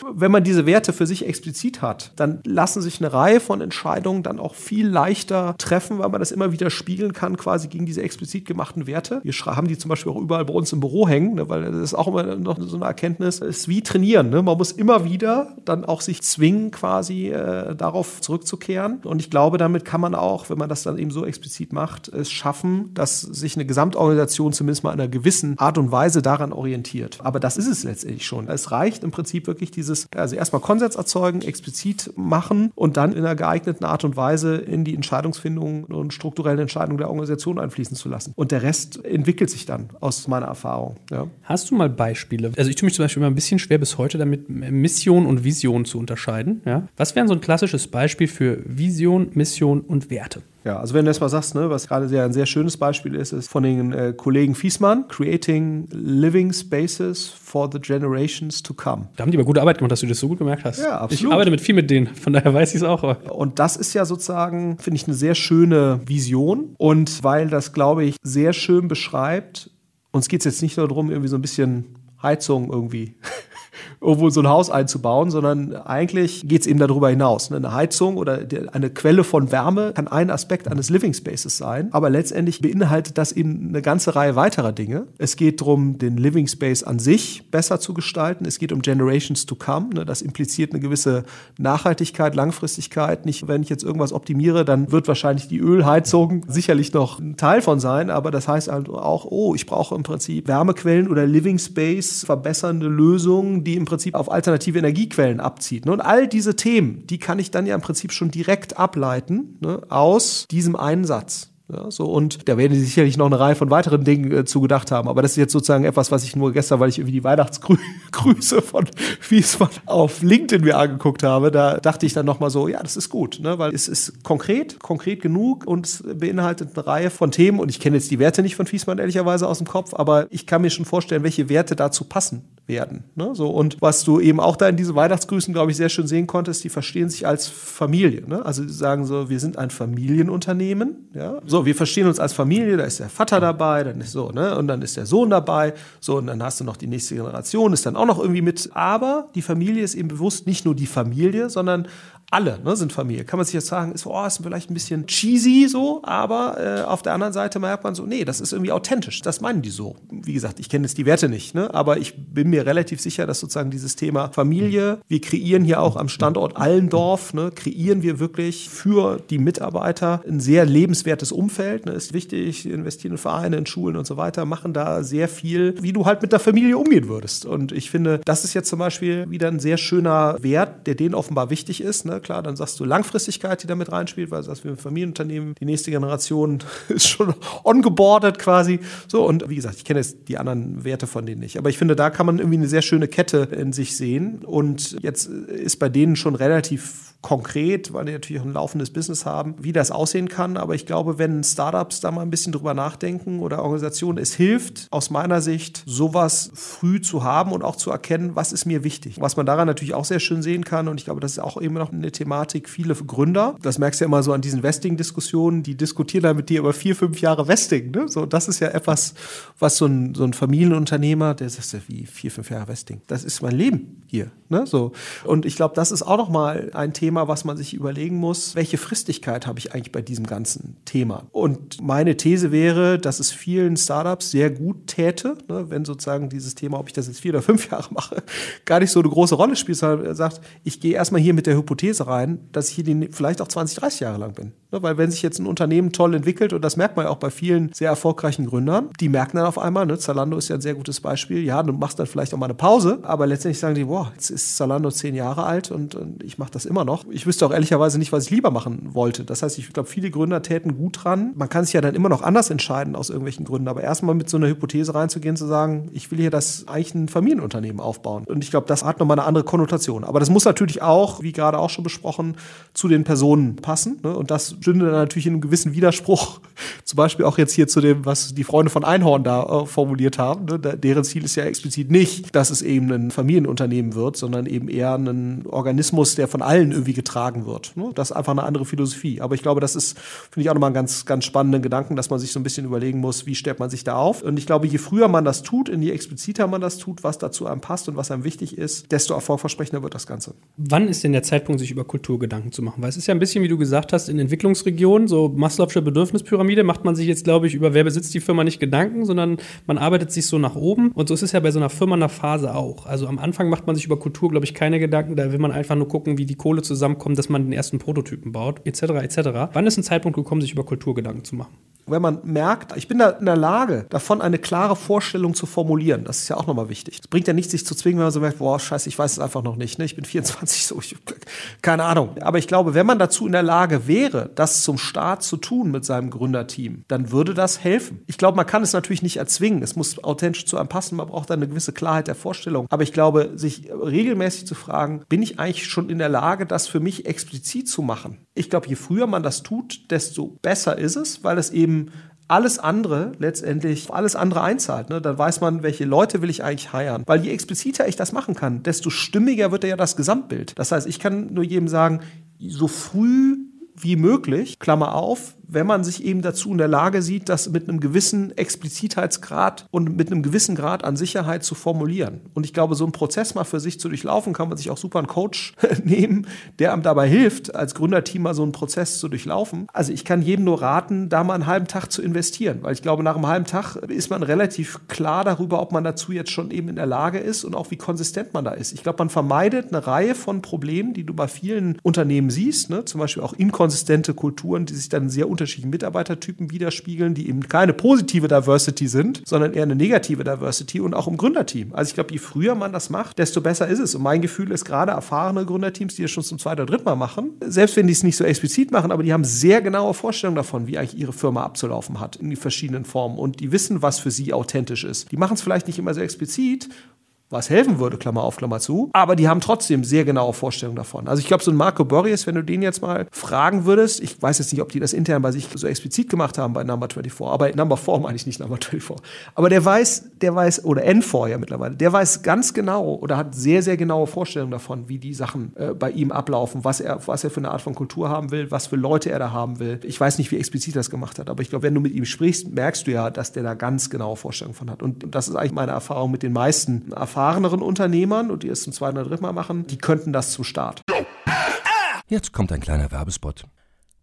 S2: wenn man diese Werte für sich explizit hat, dann lassen sich eine Reihe von Entscheidungen dann auch viel leichter treffen, weil man das immer wieder spiegeln kann, quasi gegen diese explizit gemachten Werte. Wir haben die zum Beispiel auch überall bei uns im Büro hängen, ne, weil das ist auch immer noch so eine Erkenntnis, es ist wie trainieren. Ne? Man muss immer wieder dann auch sich zwingen, quasi äh, darauf zurückzukehren aufklären. Und ich glaube, damit kann man auch, wenn man das dann eben so explizit macht, es schaffen, dass sich eine Gesamtorganisation zumindest mal in einer gewissen Art und Weise daran orientiert. Aber das ist es letztendlich schon. Es reicht im Prinzip wirklich dieses, also erstmal Konsens erzeugen, explizit machen und dann in einer geeigneten Art und Weise in die Entscheidungsfindung und strukturellen Entscheidungen der Organisation einfließen zu lassen. Und der Rest entwickelt sich dann aus meiner Erfahrung. Ja.
S1: Hast du mal Beispiele? Also ich tue mich zum Beispiel immer ein bisschen schwer bis heute damit, Mission und Vision zu unterscheiden. Ja? Was wäre so ein klassisches Beispiel für Vision, Mission und Werte.
S2: Ja, also wenn du erstmal sagst, ne, was gerade sehr, ein sehr schönes Beispiel ist, ist von den äh, Kollegen Fiesmann, Creating Living Spaces for the Generations to Come.
S1: Da haben die aber gute Arbeit gemacht, dass du das so gut gemerkt hast.
S2: Ja, absolut.
S1: Ich arbeite mit viel mit denen, von daher weiß ich es auch.
S2: Und das ist ja sozusagen, finde ich, eine sehr schöne Vision. Und weil das, glaube ich, sehr schön beschreibt, uns geht es jetzt nicht nur darum, irgendwie so ein bisschen Heizung irgendwie irgendwo so ein Haus einzubauen, sondern eigentlich geht es eben darüber hinaus. Ne? Eine Heizung oder eine Quelle von Wärme kann ein Aspekt eines Living Spaces sein, aber letztendlich beinhaltet das eben eine ganze Reihe weiterer Dinge. Es geht darum, den Living Space an sich besser zu gestalten. Es geht um Generations to come. Ne? Das impliziert eine gewisse Nachhaltigkeit, Langfristigkeit. Nicht, wenn ich jetzt irgendwas optimiere, dann wird wahrscheinlich die Ölheizung sicherlich noch ein Teil von sein, aber das heißt halt auch, oh, ich brauche im Prinzip Wärmequellen oder Living Space verbessernde Lösungen, die im Prinzip auf alternative Energiequellen abzieht. Ne? Und all diese Themen, die kann ich dann ja im Prinzip schon direkt ableiten ne, aus diesem einen Satz. Ja, so, und da werden die sicherlich noch eine Reihe von weiteren Dingen äh, zugedacht haben. Aber das ist jetzt sozusagen etwas, was ich nur gestern, weil ich irgendwie die Weihnachtsgrüße von Wiesmann auf LinkedIn mir angeguckt habe, da dachte ich dann nochmal so, ja, das ist gut, ne? weil es ist konkret, konkret genug und es beinhaltet eine Reihe von Themen. Und ich kenne jetzt die Werte nicht von Fiesmann ehrlicherweise aus dem Kopf, aber ich kann mir schon vorstellen, welche Werte dazu passen werden. Ne? So, und was du eben auch da in diesen Weihnachtsgrüßen, glaube ich, sehr schön sehen konntest, die verstehen sich als Familie. Ne? Also die sagen so, wir sind ein Familienunternehmen. Ja? So, wir verstehen uns als Familie, da ist der Vater dabei, dann ist so, ne? Und dann ist der Sohn dabei, so, und dann hast du noch die nächste Generation, ist dann auch noch irgendwie mit. Aber die Familie ist eben bewusst nicht nur die Familie, sondern alle ne, sind Familie. Kann man sich jetzt sagen, ist, oh, ist vielleicht ein bisschen cheesy so, aber äh, auf der anderen Seite merkt man so, nee, das ist irgendwie authentisch. Das meinen die so. Wie gesagt, ich kenne jetzt die Werte nicht, ne, aber ich bin mir relativ sicher, dass sozusagen dieses Thema Familie, wir kreieren hier auch am Standort Allendorf, ne, kreieren wir wirklich für die Mitarbeiter ein sehr lebenswertes Umfeld. Ne, ist wichtig, investieren in Vereine, in Schulen und so weiter, machen da sehr viel, wie du halt mit der Familie umgehen würdest. Und ich finde, das ist jetzt zum Beispiel wieder ein sehr schöner Wert, der denen offenbar wichtig ist. Ne? Klar, dann sagst du Langfristigkeit, die damit reinspielt, weil du sagst, wir sind Familienunternehmen, die nächste Generation ist schon ongeboardet quasi. So, und wie gesagt, ich kenne jetzt die anderen Werte von denen nicht. Aber ich finde, da kann man irgendwie eine sehr schöne Kette in sich sehen. Und jetzt ist bei denen schon relativ konkret, weil die natürlich auch ein laufendes Business haben, wie das aussehen kann. Aber ich glaube, wenn Startups da mal ein bisschen drüber nachdenken oder Organisationen, es hilft aus meiner Sicht, sowas früh zu haben und auch zu erkennen, was ist mir wichtig. Was man daran natürlich auch sehr schön sehen kann, und ich glaube, das ist auch immer noch eine Thematik, viele Gründer, das merkst du ja immer so an diesen Vesting-Diskussionen, die diskutieren dann mit dir über vier, fünf Jahre Vesting. Ne? So, das ist ja etwas, was so ein, so ein Familienunternehmer, der sagt, wie vier, fünf Jahre Vesting. Das ist mein Leben hier. Ne? So. Und ich glaube, das ist auch noch mal ein Thema, was man sich überlegen muss, welche Fristigkeit habe ich eigentlich bei diesem ganzen Thema? Und meine These wäre, dass es vielen Startups sehr gut täte, ne, wenn sozusagen dieses Thema, ob ich das jetzt vier oder fünf Jahre mache, gar nicht so eine große Rolle spielt, sondern er sagt, ich gehe erstmal hier mit der Hypothese rein, dass ich hier die, vielleicht auch 20, 30 Jahre lang bin. Ne, weil wenn sich jetzt ein Unternehmen toll entwickelt, und das merkt man ja auch bei vielen sehr erfolgreichen Gründern, die merken dann auf einmal, ne, Zalando ist ja ein sehr gutes Beispiel, ja, du machst dann vielleicht auch mal eine Pause, aber letztendlich sagen die, boah, jetzt ist Zalando zehn Jahre alt und, und ich mache das immer noch. Ich wüsste auch ehrlicherweise nicht, was ich lieber machen wollte. Das heißt, ich glaube, viele Gründer täten gut dran. Man kann sich ja dann immer noch anders entscheiden aus irgendwelchen Gründen, aber erstmal mit so einer Hypothese reinzugehen, zu sagen, ich will hier das eigentlich ein Familienunternehmen aufbauen. Und ich glaube, das hat nochmal eine andere Konnotation. Aber das muss natürlich auch, wie gerade auch schon besprochen, zu den Personen passen. Ne? Und das stünde dann natürlich in einem gewissen Widerspruch. Zum Beispiel auch jetzt hier zu dem, was die Freunde von Einhorn da äh, formuliert haben. Ne? Deren Ziel ist ja explizit nicht, dass es eben ein Familienunternehmen wird, sondern eben eher ein Organismus, der von allen irgendwie getragen wird. Ne? Das ist einfach eine andere Philosophie. Aber ich glaube, das ist, finde ich auch nochmal einen ganz, ganz spannenden Gedanken, dass man sich so ein bisschen überlegen muss, wie stellt man sich da auf. Und ich glaube, je früher man das tut, und je expliziter man das tut, was dazu einem passt und was einem wichtig ist, desto erfolgversprechender wird das Ganze.
S1: Wann ist denn der Zeitpunkt, sich über Kultur Gedanken zu machen? Weil es ist ja ein bisschen, wie du gesagt hast, in Entwicklungsregionen, so Maslow'sche Bedürfnispyramide, macht man sich jetzt, glaube ich, über wer besitzt die Firma nicht Gedanken, sondern man arbeitet sich so nach oben. Und so ist es ja bei so einer Firma in der Phase auch. Also am Anfang macht man sich über Kultur, glaube ich, keine Gedanken. Da will man einfach nur gucken, wie die Kohle zusammenkommt, dass man den ersten Prototypen baut, etc. etc. Wann ist ein Zeitpunkt gekommen, sich über Kulturgedanken zu machen?
S2: Wenn man merkt, ich bin da in der Lage, davon eine klare Vorstellung zu formulieren, das ist ja auch nochmal wichtig. Es bringt ja nichts, sich zu zwingen, wenn man so merkt, boah, scheiße, ich weiß es einfach noch nicht. Ne? Ich bin 24, so, ich, keine Ahnung. Aber ich glaube, wenn man dazu in der Lage wäre, das zum Start zu tun mit seinem Gründerteam, dann würde das helfen. Ich glaube, man kann es natürlich nicht erzwingen. Es muss authentisch zu einem passen. Man braucht da eine gewisse Klarheit der Vorstellung. Aber ich glaube, sich regelmäßig zu fragen, bin ich eigentlich schon in der Lage, das für mich explizit zu machen? Ich glaube, je früher man das tut, desto besser ist es, weil es eben alles andere letztendlich, alles andere einzahlt. Ne? Dann weiß man, welche Leute will ich eigentlich heiern. Weil je expliziter ich das machen kann, desto stimmiger wird ja das Gesamtbild. Das heißt, ich kann nur jedem sagen, so früh wie möglich, Klammer auf, wenn man sich eben dazu in der Lage sieht, das mit einem gewissen Explizitheitsgrad und mit einem gewissen Grad an Sicherheit zu formulieren. Und ich glaube, so einen Prozess mal für sich zu durchlaufen, kann man sich auch super einen Coach nehmen, der einem dabei hilft, als Gründerteam mal so einen Prozess zu durchlaufen. Also ich kann jedem nur raten, da mal einen halben Tag zu investieren, weil ich glaube, nach einem halben Tag ist man relativ klar darüber, ob man dazu jetzt schon eben in der Lage ist und auch wie konsistent man da ist. Ich glaube, man vermeidet eine Reihe von Problemen, die du bei vielen Unternehmen siehst, ne? zum Beispiel auch inkonsistente Kulturen, die sich dann sehr unterschiedlichen Mitarbeitertypen widerspiegeln, die eben keine positive Diversity sind, sondern eher eine negative Diversity und auch im Gründerteam. Also ich glaube, je früher man das macht, desto besser ist es. Und mein Gefühl ist gerade erfahrene Gründerteams, die es schon zum zweiten oder dritten Mal machen, selbst wenn die es nicht so explizit machen, aber die haben sehr genaue Vorstellungen davon, wie eigentlich ihre Firma abzulaufen hat in die verschiedenen Formen und die wissen, was für sie authentisch ist. Die machen es vielleicht nicht immer so explizit, was helfen würde, Klammer auf, Klammer zu. Aber die haben trotzdem sehr genaue Vorstellungen davon. Also ich glaube, so ein Marco Borries, wenn du den jetzt mal fragen würdest, ich weiß jetzt nicht, ob die das intern bei sich so explizit gemacht haben bei Number 24, aber Number 4 meine ich nicht Number 24. Aber der weiß, der weiß, oder N4 ja mittlerweile, der weiß ganz genau oder hat sehr, sehr genaue Vorstellungen davon, wie die Sachen äh, bei ihm ablaufen, was er, was er für eine Art von Kultur haben will, was für Leute er da haben will. Ich weiß nicht, wie explizit das gemacht hat, aber ich glaube, wenn du mit ihm sprichst, merkst du ja, dass der da ganz genaue Vorstellungen von hat. Und das ist eigentlich meine Erfahrung mit den meisten Erfahrungen erfahreneren Unternehmern und die es zum zweiten oder dritten Mal machen, die könnten das zum Start.
S3: Jetzt kommt ein kleiner Werbespot.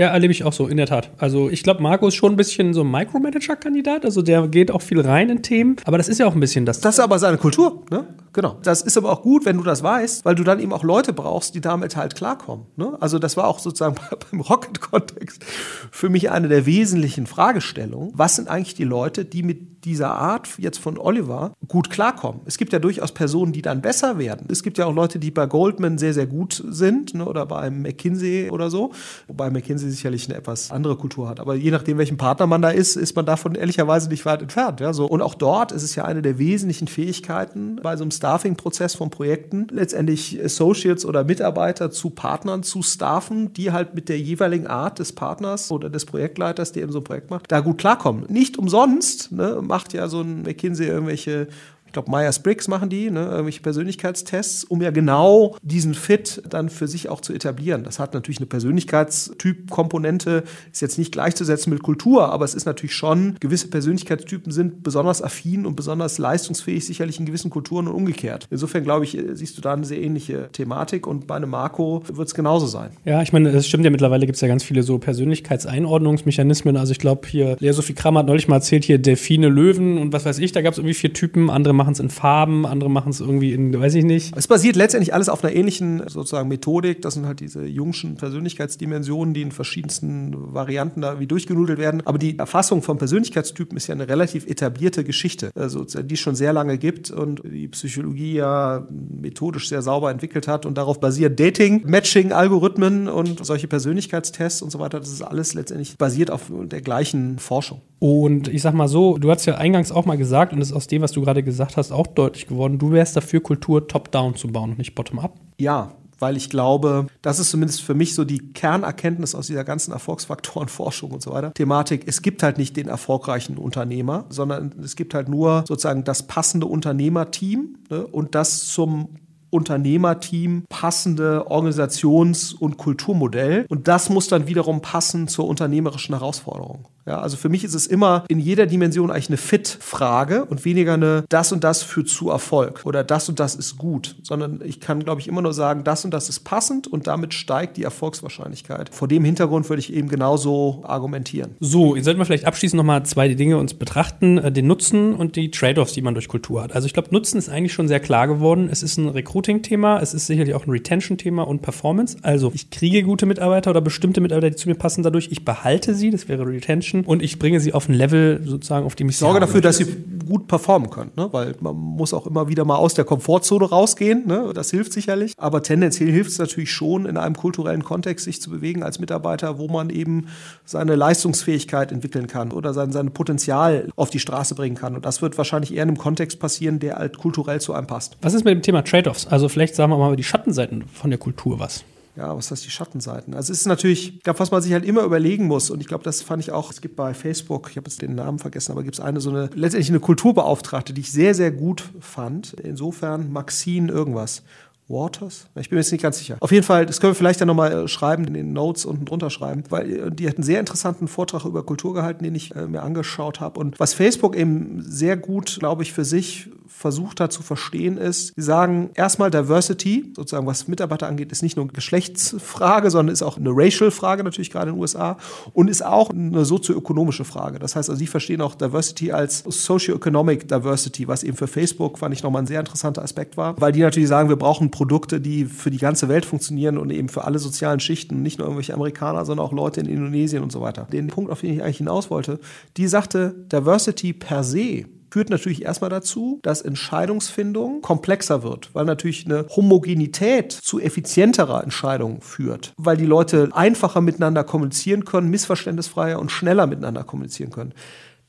S1: Ja, erlebe ich auch so, in der Tat. Also ich glaube, Marco ist schon ein bisschen so ein Micromanager-Kandidat. Also der geht auch viel rein in Themen. Aber das ist ja auch ein bisschen das.
S2: Das ist aber seine Kultur, ne? Genau. Das ist aber auch gut, wenn du das weißt, weil du dann eben auch Leute brauchst, die damit halt klarkommen. Ne? Also das war auch sozusagen beim Rocket-Kontext für mich eine der wesentlichen Fragestellungen. Was sind eigentlich die Leute, die mit dieser Art jetzt von Oliver gut klarkommen? Es gibt ja durchaus Personen, die dann besser werden. Es gibt ja auch Leute, die bei Goldman sehr, sehr gut sind ne? oder bei McKinsey oder so. Wobei McKinsey sicherlich eine etwas andere Kultur hat. Aber je nachdem, welchen Partner man da ist, ist man davon ehrlicherweise nicht weit entfernt. Ja? So. Und auch dort ist es ja eine der wesentlichen Fähigkeiten bei so einem Staffing-Prozess von Projekten, letztendlich Associates oder Mitarbeiter zu Partnern zu staffen, die halt mit der jeweiligen Art des Partners oder des Projektleiters, der eben so ein Projekt macht, da gut klarkommen. Nicht umsonst ne, macht ja so ein McKinsey irgendwelche ich glaube, Myers-Briggs machen die, ne, irgendwelche Persönlichkeitstests, um ja genau diesen Fit dann für sich auch zu etablieren. Das hat natürlich eine Persönlichkeitstyp-Komponente, ist jetzt nicht gleichzusetzen mit Kultur, aber es ist natürlich schon, gewisse Persönlichkeitstypen sind besonders affin und besonders leistungsfähig, sicherlich in gewissen Kulturen und umgekehrt. Insofern, glaube ich, siehst du da eine sehr ähnliche Thematik und bei einem Marco wird es genauso sein.
S1: Ja, ich meine, es stimmt ja mittlerweile gibt es ja ganz viele so Persönlichkeitseinordnungsmechanismen. Also ich glaube, hier, Lea Sophie Kramer hat neulich mal erzählt, hier Delfine, Löwen und was weiß ich, da gab es irgendwie vier Typen, andere machen es in Farben, andere machen es irgendwie in, weiß ich nicht.
S2: Es basiert letztendlich alles auf einer ähnlichen sozusagen Methodik. Das sind halt diese jungschen Persönlichkeitsdimensionen, die in verschiedensten Varianten da wie durchgenudelt werden. Aber die Erfassung von Persönlichkeitstypen ist ja eine relativ etablierte Geschichte, also die es schon sehr lange gibt und die Psychologie ja methodisch sehr sauber entwickelt hat und darauf basiert Dating, Matching, Algorithmen und solche Persönlichkeitstests und so weiter. Das ist alles letztendlich basiert auf der gleichen Forschung.
S1: Und ich sag mal so, du hast ja eingangs auch mal gesagt, und das ist aus dem, was du gerade gesagt hast, auch deutlich geworden, du wärst dafür, Kultur top-down zu bauen und nicht bottom-up.
S2: Ja, weil ich glaube, das ist zumindest für mich so die Kernerkenntnis aus dieser ganzen Erfolgsfaktorenforschung und so weiter. Thematik, es gibt halt nicht den erfolgreichen Unternehmer, sondern es gibt halt nur sozusagen das passende Unternehmerteam ne, und das zum Unternehmerteam passende Organisations- und Kulturmodell. Und das muss dann wiederum passen zur unternehmerischen Herausforderung. Ja, also für mich ist es immer in jeder Dimension eigentlich eine Fit-Frage und weniger eine das und das führt zu Erfolg oder das und das ist gut, sondern ich kann, glaube ich, immer nur sagen, das und das ist passend und damit steigt die Erfolgswahrscheinlichkeit. Vor dem Hintergrund würde ich eben genauso argumentieren.
S1: So, jetzt sollten wir vielleicht abschließend nochmal zwei Dinge uns betrachten, äh, den Nutzen und die Trade-offs, die man durch Kultur hat. Also ich glaube, Nutzen ist eigentlich schon sehr klar geworden. Es ist ein Recruiting-Thema, es ist sicherlich auch ein Retention-Thema und Performance. Also ich kriege gute Mitarbeiter oder bestimmte Mitarbeiter, die zu mir passen dadurch. Ich behalte sie, das wäre Retention und ich bringe sie auf ein Level sozusagen, auf dem ich
S2: sie Sorge dafür, dass sie gut performen können, ne? weil man muss auch immer wieder mal aus der Komfortzone rausgehen. Ne? Das hilft sicherlich, aber tendenziell hilft es natürlich schon, in einem kulturellen Kontext sich zu bewegen als Mitarbeiter, wo man eben seine Leistungsfähigkeit entwickeln kann oder sein, sein Potenzial auf die Straße bringen kann. Und das wird wahrscheinlich eher in einem Kontext passieren, der halt kulturell zu einem passt.
S1: Was ist mit dem Thema Trade-offs? Also vielleicht sagen wir mal über die Schattenseiten von der Kultur was
S2: ja, was heißt die Schattenseiten? Also es ist natürlich, ich glaube, was man sich halt immer überlegen muss, und ich glaube, das fand ich auch, es gibt bei Facebook, ich habe jetzt den Namen vergessen, aber gibt es eine so eine, letztendlich eine Kulturbeauftragte, die ich sehr, sehr gut fand. Insofern Maxine irgendwas. Waters? Ich bin mir jetzt nicht ganz sicher. Auf jeden Fall, das können wir vielleicht dann nochmal äh, schreiben, in den Notes unten drunter schreiben, weil äh, die hat einen sehr interessanten Vortrag über Kultur gehalten, den ich äh, mir angeschaut habe. Und was Facebook eben sehr gut, glaube ich, für sich versucht hat zu verstehen, ist, sie sagen erstmal Diversity, sozusagen was Mitarbeiter angeht, ist nicht nur eine Geschlechtsfrage, sondern ist auch eine Racial-Frage natürlich gerade in den USA und ist auch eine sozioökonomische Frage. Das heißt also, sie verstehen auch Diversity als Socioeconomic Diversity, was eben für Facebook, fand ich nochmal ein sehr interessanter Aspekt war, weil die natürlich sagen, wir brauchen Produkte, die für die ganze Welt funktionieren und eben für alle sozialen Schichten, nicht nur irgendwelche Amerikaner, sondern auch Leute in Indonesien und so weiter. Den Punkt, auf den ich eigentlich hinaus wollte, die sagte, Diversity per se führt natürlich erstmal dazu, dass Entscheidungsfindung komplexer wird, weil natürlich eine Homogenität zu effizienterer Entscheidung führt, weil die Leute einfacher miteinander kommunizieren können, missverständnisfreier und schneller miteinander kommunizieren können.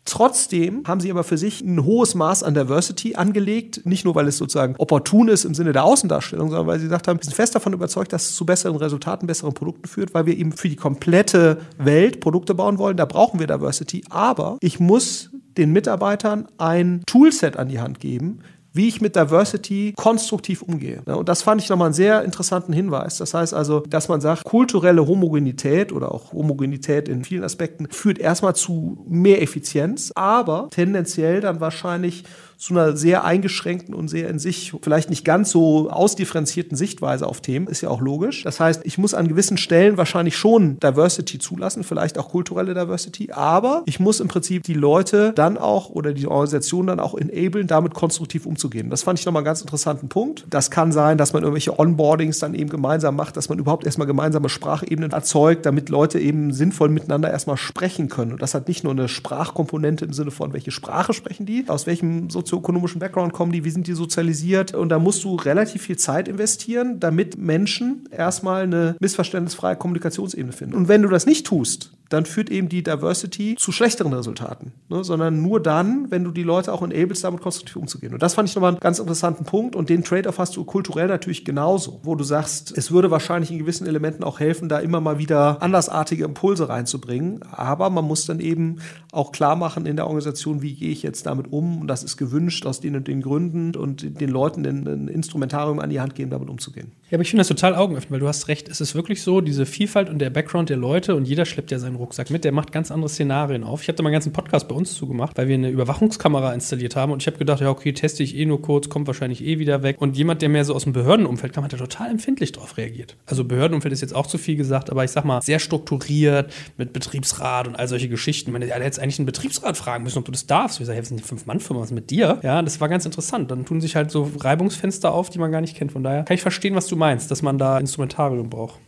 S2: Trotzdem haben sie aber für sich ein hohes Maß an Diversity angelegt, nicht nur weil es sozusagen opportun ist im Sinne der Außendarstellung, sondern weil sie gesagt haben, wir sind fest davon überzeugt, dass es zu besseren Resultaten, besseren Produkten führt, weil wir eben für die komplette Welt Produkte bauen wollen. Da brauchen wir Diversity. Aber ich muss den Mitarbeitern ein Toolset an die Hand geben, wie ich mit Diversity konstruktiv umgehe. Und das fand ich nochmal einen sehr interessanten Hinweis. Das heißt also, dass man sagt, kulturelle Homogenität oder auch Homogenität in vielen Aspekten führt erstmal zu mehr Effizienz, aber tendenziell dann wahrscheinlich zu einer sehr eingeschränkten und sehr in sich vielleicht nicht ganz so ausdifferenzierten Sichtweise auf Themen. Ist ja auch logisch. Das heißt, ich muss an gewissen Stellen wahrscheinlich schon Diversity zulassen, vielleicht auch kulturelle Diversity, aber ich muss im Prinzip die Leute dann auch oder die Organisation dann auch enablen, damit konstruktiv umzugehen. Das fand ich nochmal einen ganz interessanten Punkt. Das kann sein, dass man irgendwelche Onboardings dann eben gemeinsam macht, dass man überhaupt erstmal gemeinsame Sprachebenen erzeugt, damit Leute eben sinnvoll miteinander erstmal sprechen können. Und das hat nicht nur eine Sprachkomponente im Sinne von, welche Sprache sprechen die, aus welchem Sozial sozioökonomischen Background kommen die, wie sind die sozialisiert? Und da musst du relativ viel Zeit investieren, damit Menschen erstmal eine missverständnisfreie Kommunikationsebene finden. Und wenn du das nicht tust, dann führt eben die Diversity zu schlechteren Resultaten, ne? sondern nur dann, wenn du die Leute auch enablest, damit konstruktiv umzugehen. Und das fand ich nochmal einen ganz interessanten Punkt und den Trade-off hast du kulturell natürlich genauso, wo du sagst, es würde wahrscheinlich in gewissen Elementen auch helfen, da immer mal wieder andersartige Impulse reinzubringen, aber man muss dann eben auch klar machen in der Organisation, wie gehe ich jetzt damit um und das ist gewünscht aus den und den Gründen und den Leuten ein Instrumentarium an die Hand geben, damit umzugehen.
S1: Ja, aber ich finde das total augenöffnend, weil du hast recht, es ist wirklich so, diese Vielfalt und der Background der Leute und jeder schleppt ja seinen Rucksack mit, der macht ganz andere Szenarien auf. Ich habe da mal einen ganzen Podcast bei uns zugemacht, weil wir eine Überwachungskamera installiert haben und ich habe gedacht, ja, okay, teste ich eh nur kurz, kommt wahrscheinlich eh wieder weg. Und jemand, der mehr so aus dem Behördenumfeld kam, hat da total empfindlich drauf reagiert. Also Behördenumfeld ist jetzt auch zu viel gesagt, aber ich sag mal, sehr strukturiert mit Betriebsrat und all solche Geschichten. Man hätte jetzt eigentlich einen Betriebsrat fragen müssen, ob du das darfst. Ich sage, hey, das sind eine Fünf-Mann-Firma, was ist mit dir? Ja, das war ganz interessant. Dann tun sich halt so Reibungsfenster auf, die man gar nicht kennt. Von daher kann ich verstehen, was du meinst, dass man da Instrumentarium braucht.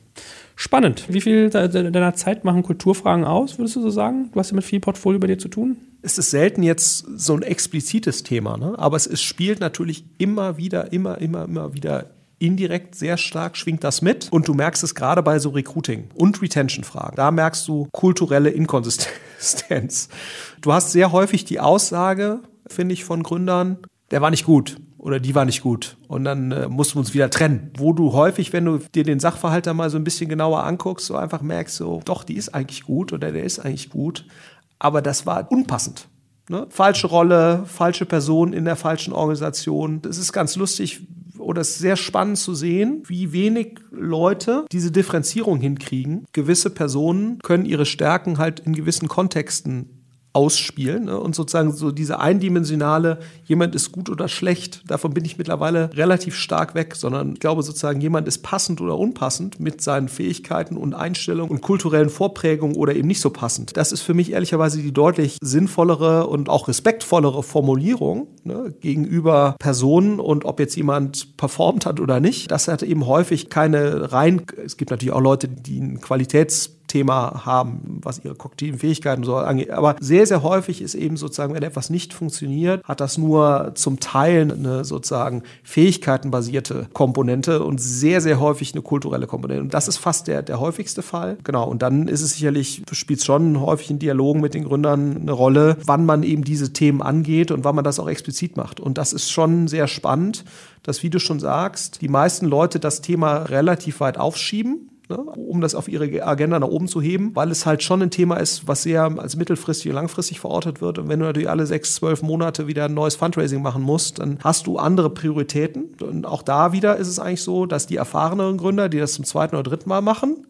S1: Spannend. Wie viel deiner Zeit machen Kulturfragen aus, würdest du so sagen? Du hast ja mit viel Portfolio bei dir zu tun.
S2: Es ist selten jetzt so ein explizites Thema, ne? aber es, es spielt natürlich immer wieder, immer, immer, immer wieder indirekt sehr stark schwingt das mit. Und du merkst es gerade bei so Recruiting- und Retention-Fragen. Da merkst du kulturelle Inkonsistenz. Du hast sehr häufig die Aussage, finde ich, von Gründern, der war nicht gut oder die war nicht gut. Und dann äh, mussten wir uns wieder trennen. Wo du häufig, wenn du dir den Sachverhalt dann mal so ein bisschen genauer anguckst, so einfach merkst, so, doch, die ist eigentlich gut oder der ist eigentlich gut. Aber das war unpassend. Ne? Falsche Rolle, falsche Person in der falschen Organisation. Das ist ganz lustig, oder es ist sehr spannend zu sehen, wie wenig Leute diese Differenzierung hinkriegen. Gewisse Personen können ihre Stärken halt in gewissen Kontexten ausspielen ne? und sozusagen so diese eindimensionale, jemand ist gut oder schlecht, davon bin ich mittlerweile relativ stark weg, sondern ich glaube sozusagen, jemand ist passend oder unpassend mit seinen Fähigkeiten und Einstellungen und kulturellen Vorprägungen oder eben nicht so passend. Das ist für mich ehrlicherweise die deutlich sinnvollere und auch respektvollere Formulierung ne? gegenüber Personen und ob jetzt jemand performt hat oder nicht. Das hat eben häufig keine rein, es gibt natürlich auch Leute, die einen Qualitäts Thema haben, was ihre kognitiven Fähigkeiten so angeht. Aber sehr, sehr häufig ist eben sozusagen, wenn etwas nicht funktioniert, hat das nur zum Teil eine sozusagen fähigkeitenbasierte Komponente und sehr, sehr häufig eine kulturelle Komponente. Und das ist fast der, der häufigste Fall. Genau. Und dann ist es sicherlich, spielt es schon häufig in Dialogen mit den Gründern eine Rolle, wann man eben diese Themen angeht und wann man das auch explizit macht. Und das ist schon sehr spannend dass, wie du schon sagst, die meisten Leute das Thema relativ weit aufschieben ne, um das auf ihre Agenda nach oben zu heben, weil es halt schon ein Thema ist, was sehr als mittelfristig und langfristig verortet wird. Und wenn du natürlich alle sechs, zwölf Monate wieder ein neues Fundraising machen musst, dann hast du andere Prioritäten. Und auch da wieder ist es eigentlich so, dass die erfahreneren Gründer, die das zum zweiten oder dritten Mal machen,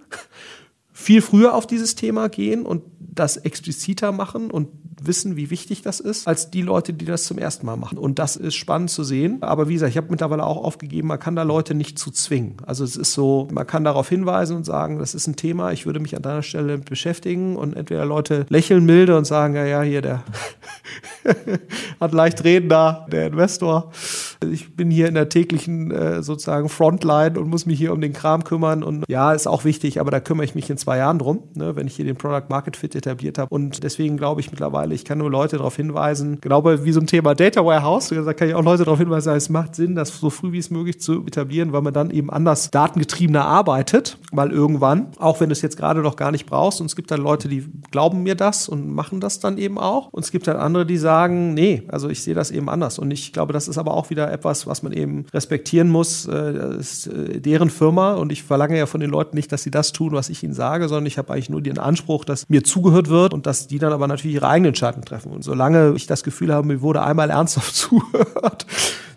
S2: viel früher auf dieses Thema gehen und das expliziter machen und wissen, wie wichtig das ist, als die Leute, die das zum ersten Mal machen. Und das ist spannend zu sehen. Aber wie gesagt, ich habe mittlerweile auch aufgegeben, man kann da Leute nicht zu zwingen. Also es ist so, man kann darauf hinweisen und sagen, das ist ein Thema, ich würde mich an deiner Stelle beschäftigen und entweder Leute lächeln milde und sagen, ja, ja, hier der hat leicht reden da, der Investor. Ich bin hier in der täglichen äh, sozusagen Frontline und muss mich hier um den Kram kümmern. Und ja, ist auch wichtig, aber da kümmere ich mich in zwei Jahren drum, ne, wenn ich hier den Product Market Fit etabliert habe. Und deswegen glaube ich mittlerweile, ich kann nur Leute darauf hinweisen, genau wie so ein Thema Data Warehouse, da kann ich auch Leute darauf hinweisen, es macht Sinn, das so früh wie es möglich zu etablieren, weil man dann eben anders datengetriebener arbeitet, weil irgendwann, auch wenn du es jetzt gerade noch gar nicht brauchst, und es gibt dann Leute, die glauben mir das und machen das dann eben auch. Und es gibt dann andere, die sagen, nee, also ich sehe das eben anders. Und ich glaube, das ist aber auch wieder etwas, was man eben respektieren muss. Äh, das ist äh, deren Firma und ich verlange ja von den Leuten nicht, dass sie das tun, was ich ihnen sage, sondern ich habe eigentlich nur den Anspruch, dass mir zugehört wird und dass die dann aber natürlich ihre eigenen Entscheidungen treffen. Und solange ich das Gefühl habe, mir wurde einmal ernsthaft zugehört,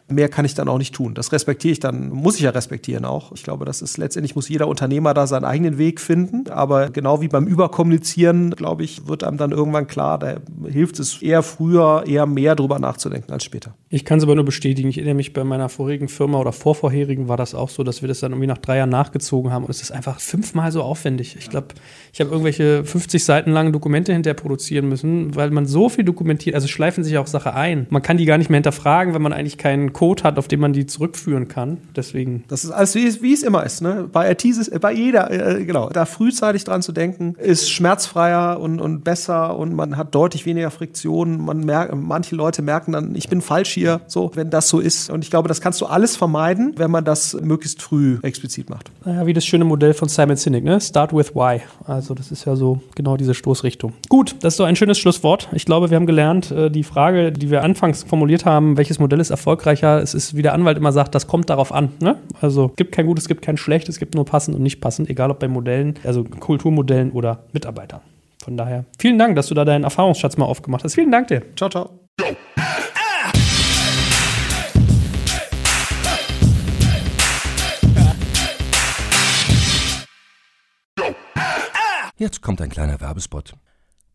S2: mehr kann ich dann auch nicht tun. Das respektiere ich dann, muss ich ja respektieren auch. Ich glaube, das ist letztendlich muss jeder Unternehmer da seinen eigenen Weg finden. Aber genau wie beim Überkommunizieren, glaube ich, wird einem dann irgendwann klar, da hilft es eher früher, eher mehr drüber nachzudenken als später.
S1: Ich kann es aber nur bestätigen. Ich erinnere mich bei meiner vorigen Firma oder vorvorherigen war das auch so, dass wir das dann irgendwie nach drei Jahren nachgezogen haben. Und es ist einfach fünfmal so aufwendig. Ich glaube, ich habe irgendwelche 50 Seiten langen Dokumente hinterher produzieren müssen, weil man so viel dokumentiert. Also schleifen sich auch Sachen ein. Man kann die gar nicht mehr hinterfragen, wenn man eigentlich keinen Code hat, auf den man die zurückführen kann. Deswegen.
S2: Das ist alles, wie, wie es immer ist. Ne? Bei IT ist bei jeder, äh, genau, da frühzeitig dran zu denken, ist schmerzfreier und, und besser und man hat deutlich weniger Friktionen. Man merkt, manche Leute merken dann, ich bin falsch hier, so, wenn das so ist. Und ich glaube, das kannst du alles vermeiden, wenn man das möglichst früh explizit macht.
S1: Naja, wie das schöne Modell von Simon Sinek, ne? Start with why. Also, das ist ja so genau diese Stoßrichtung. Gut, das ist doch ein schönes Schlusswort. Ich glaube, wir haben gelernt, äh, die Frage, die wir anfangs formuliert haben, welches Modell ist erfolgreicher, es ist wie der Anwalt immer sagt, das kommt darauf an. Ne? Also gibt kein Gutes, gibt kein Schlecht, es gibt nur passend und nicht passend, egal ob bei Modellen, also Kulturmodellen oder Mitarbeitern. Von daher, vielen Dank, dass du da deinen Erfahrungsschatz mal aufgemacht hast. Vielen Dank dir.
S2: Ciao, ciao.
S3: Jetzt kommt ein kleiner Werbespot.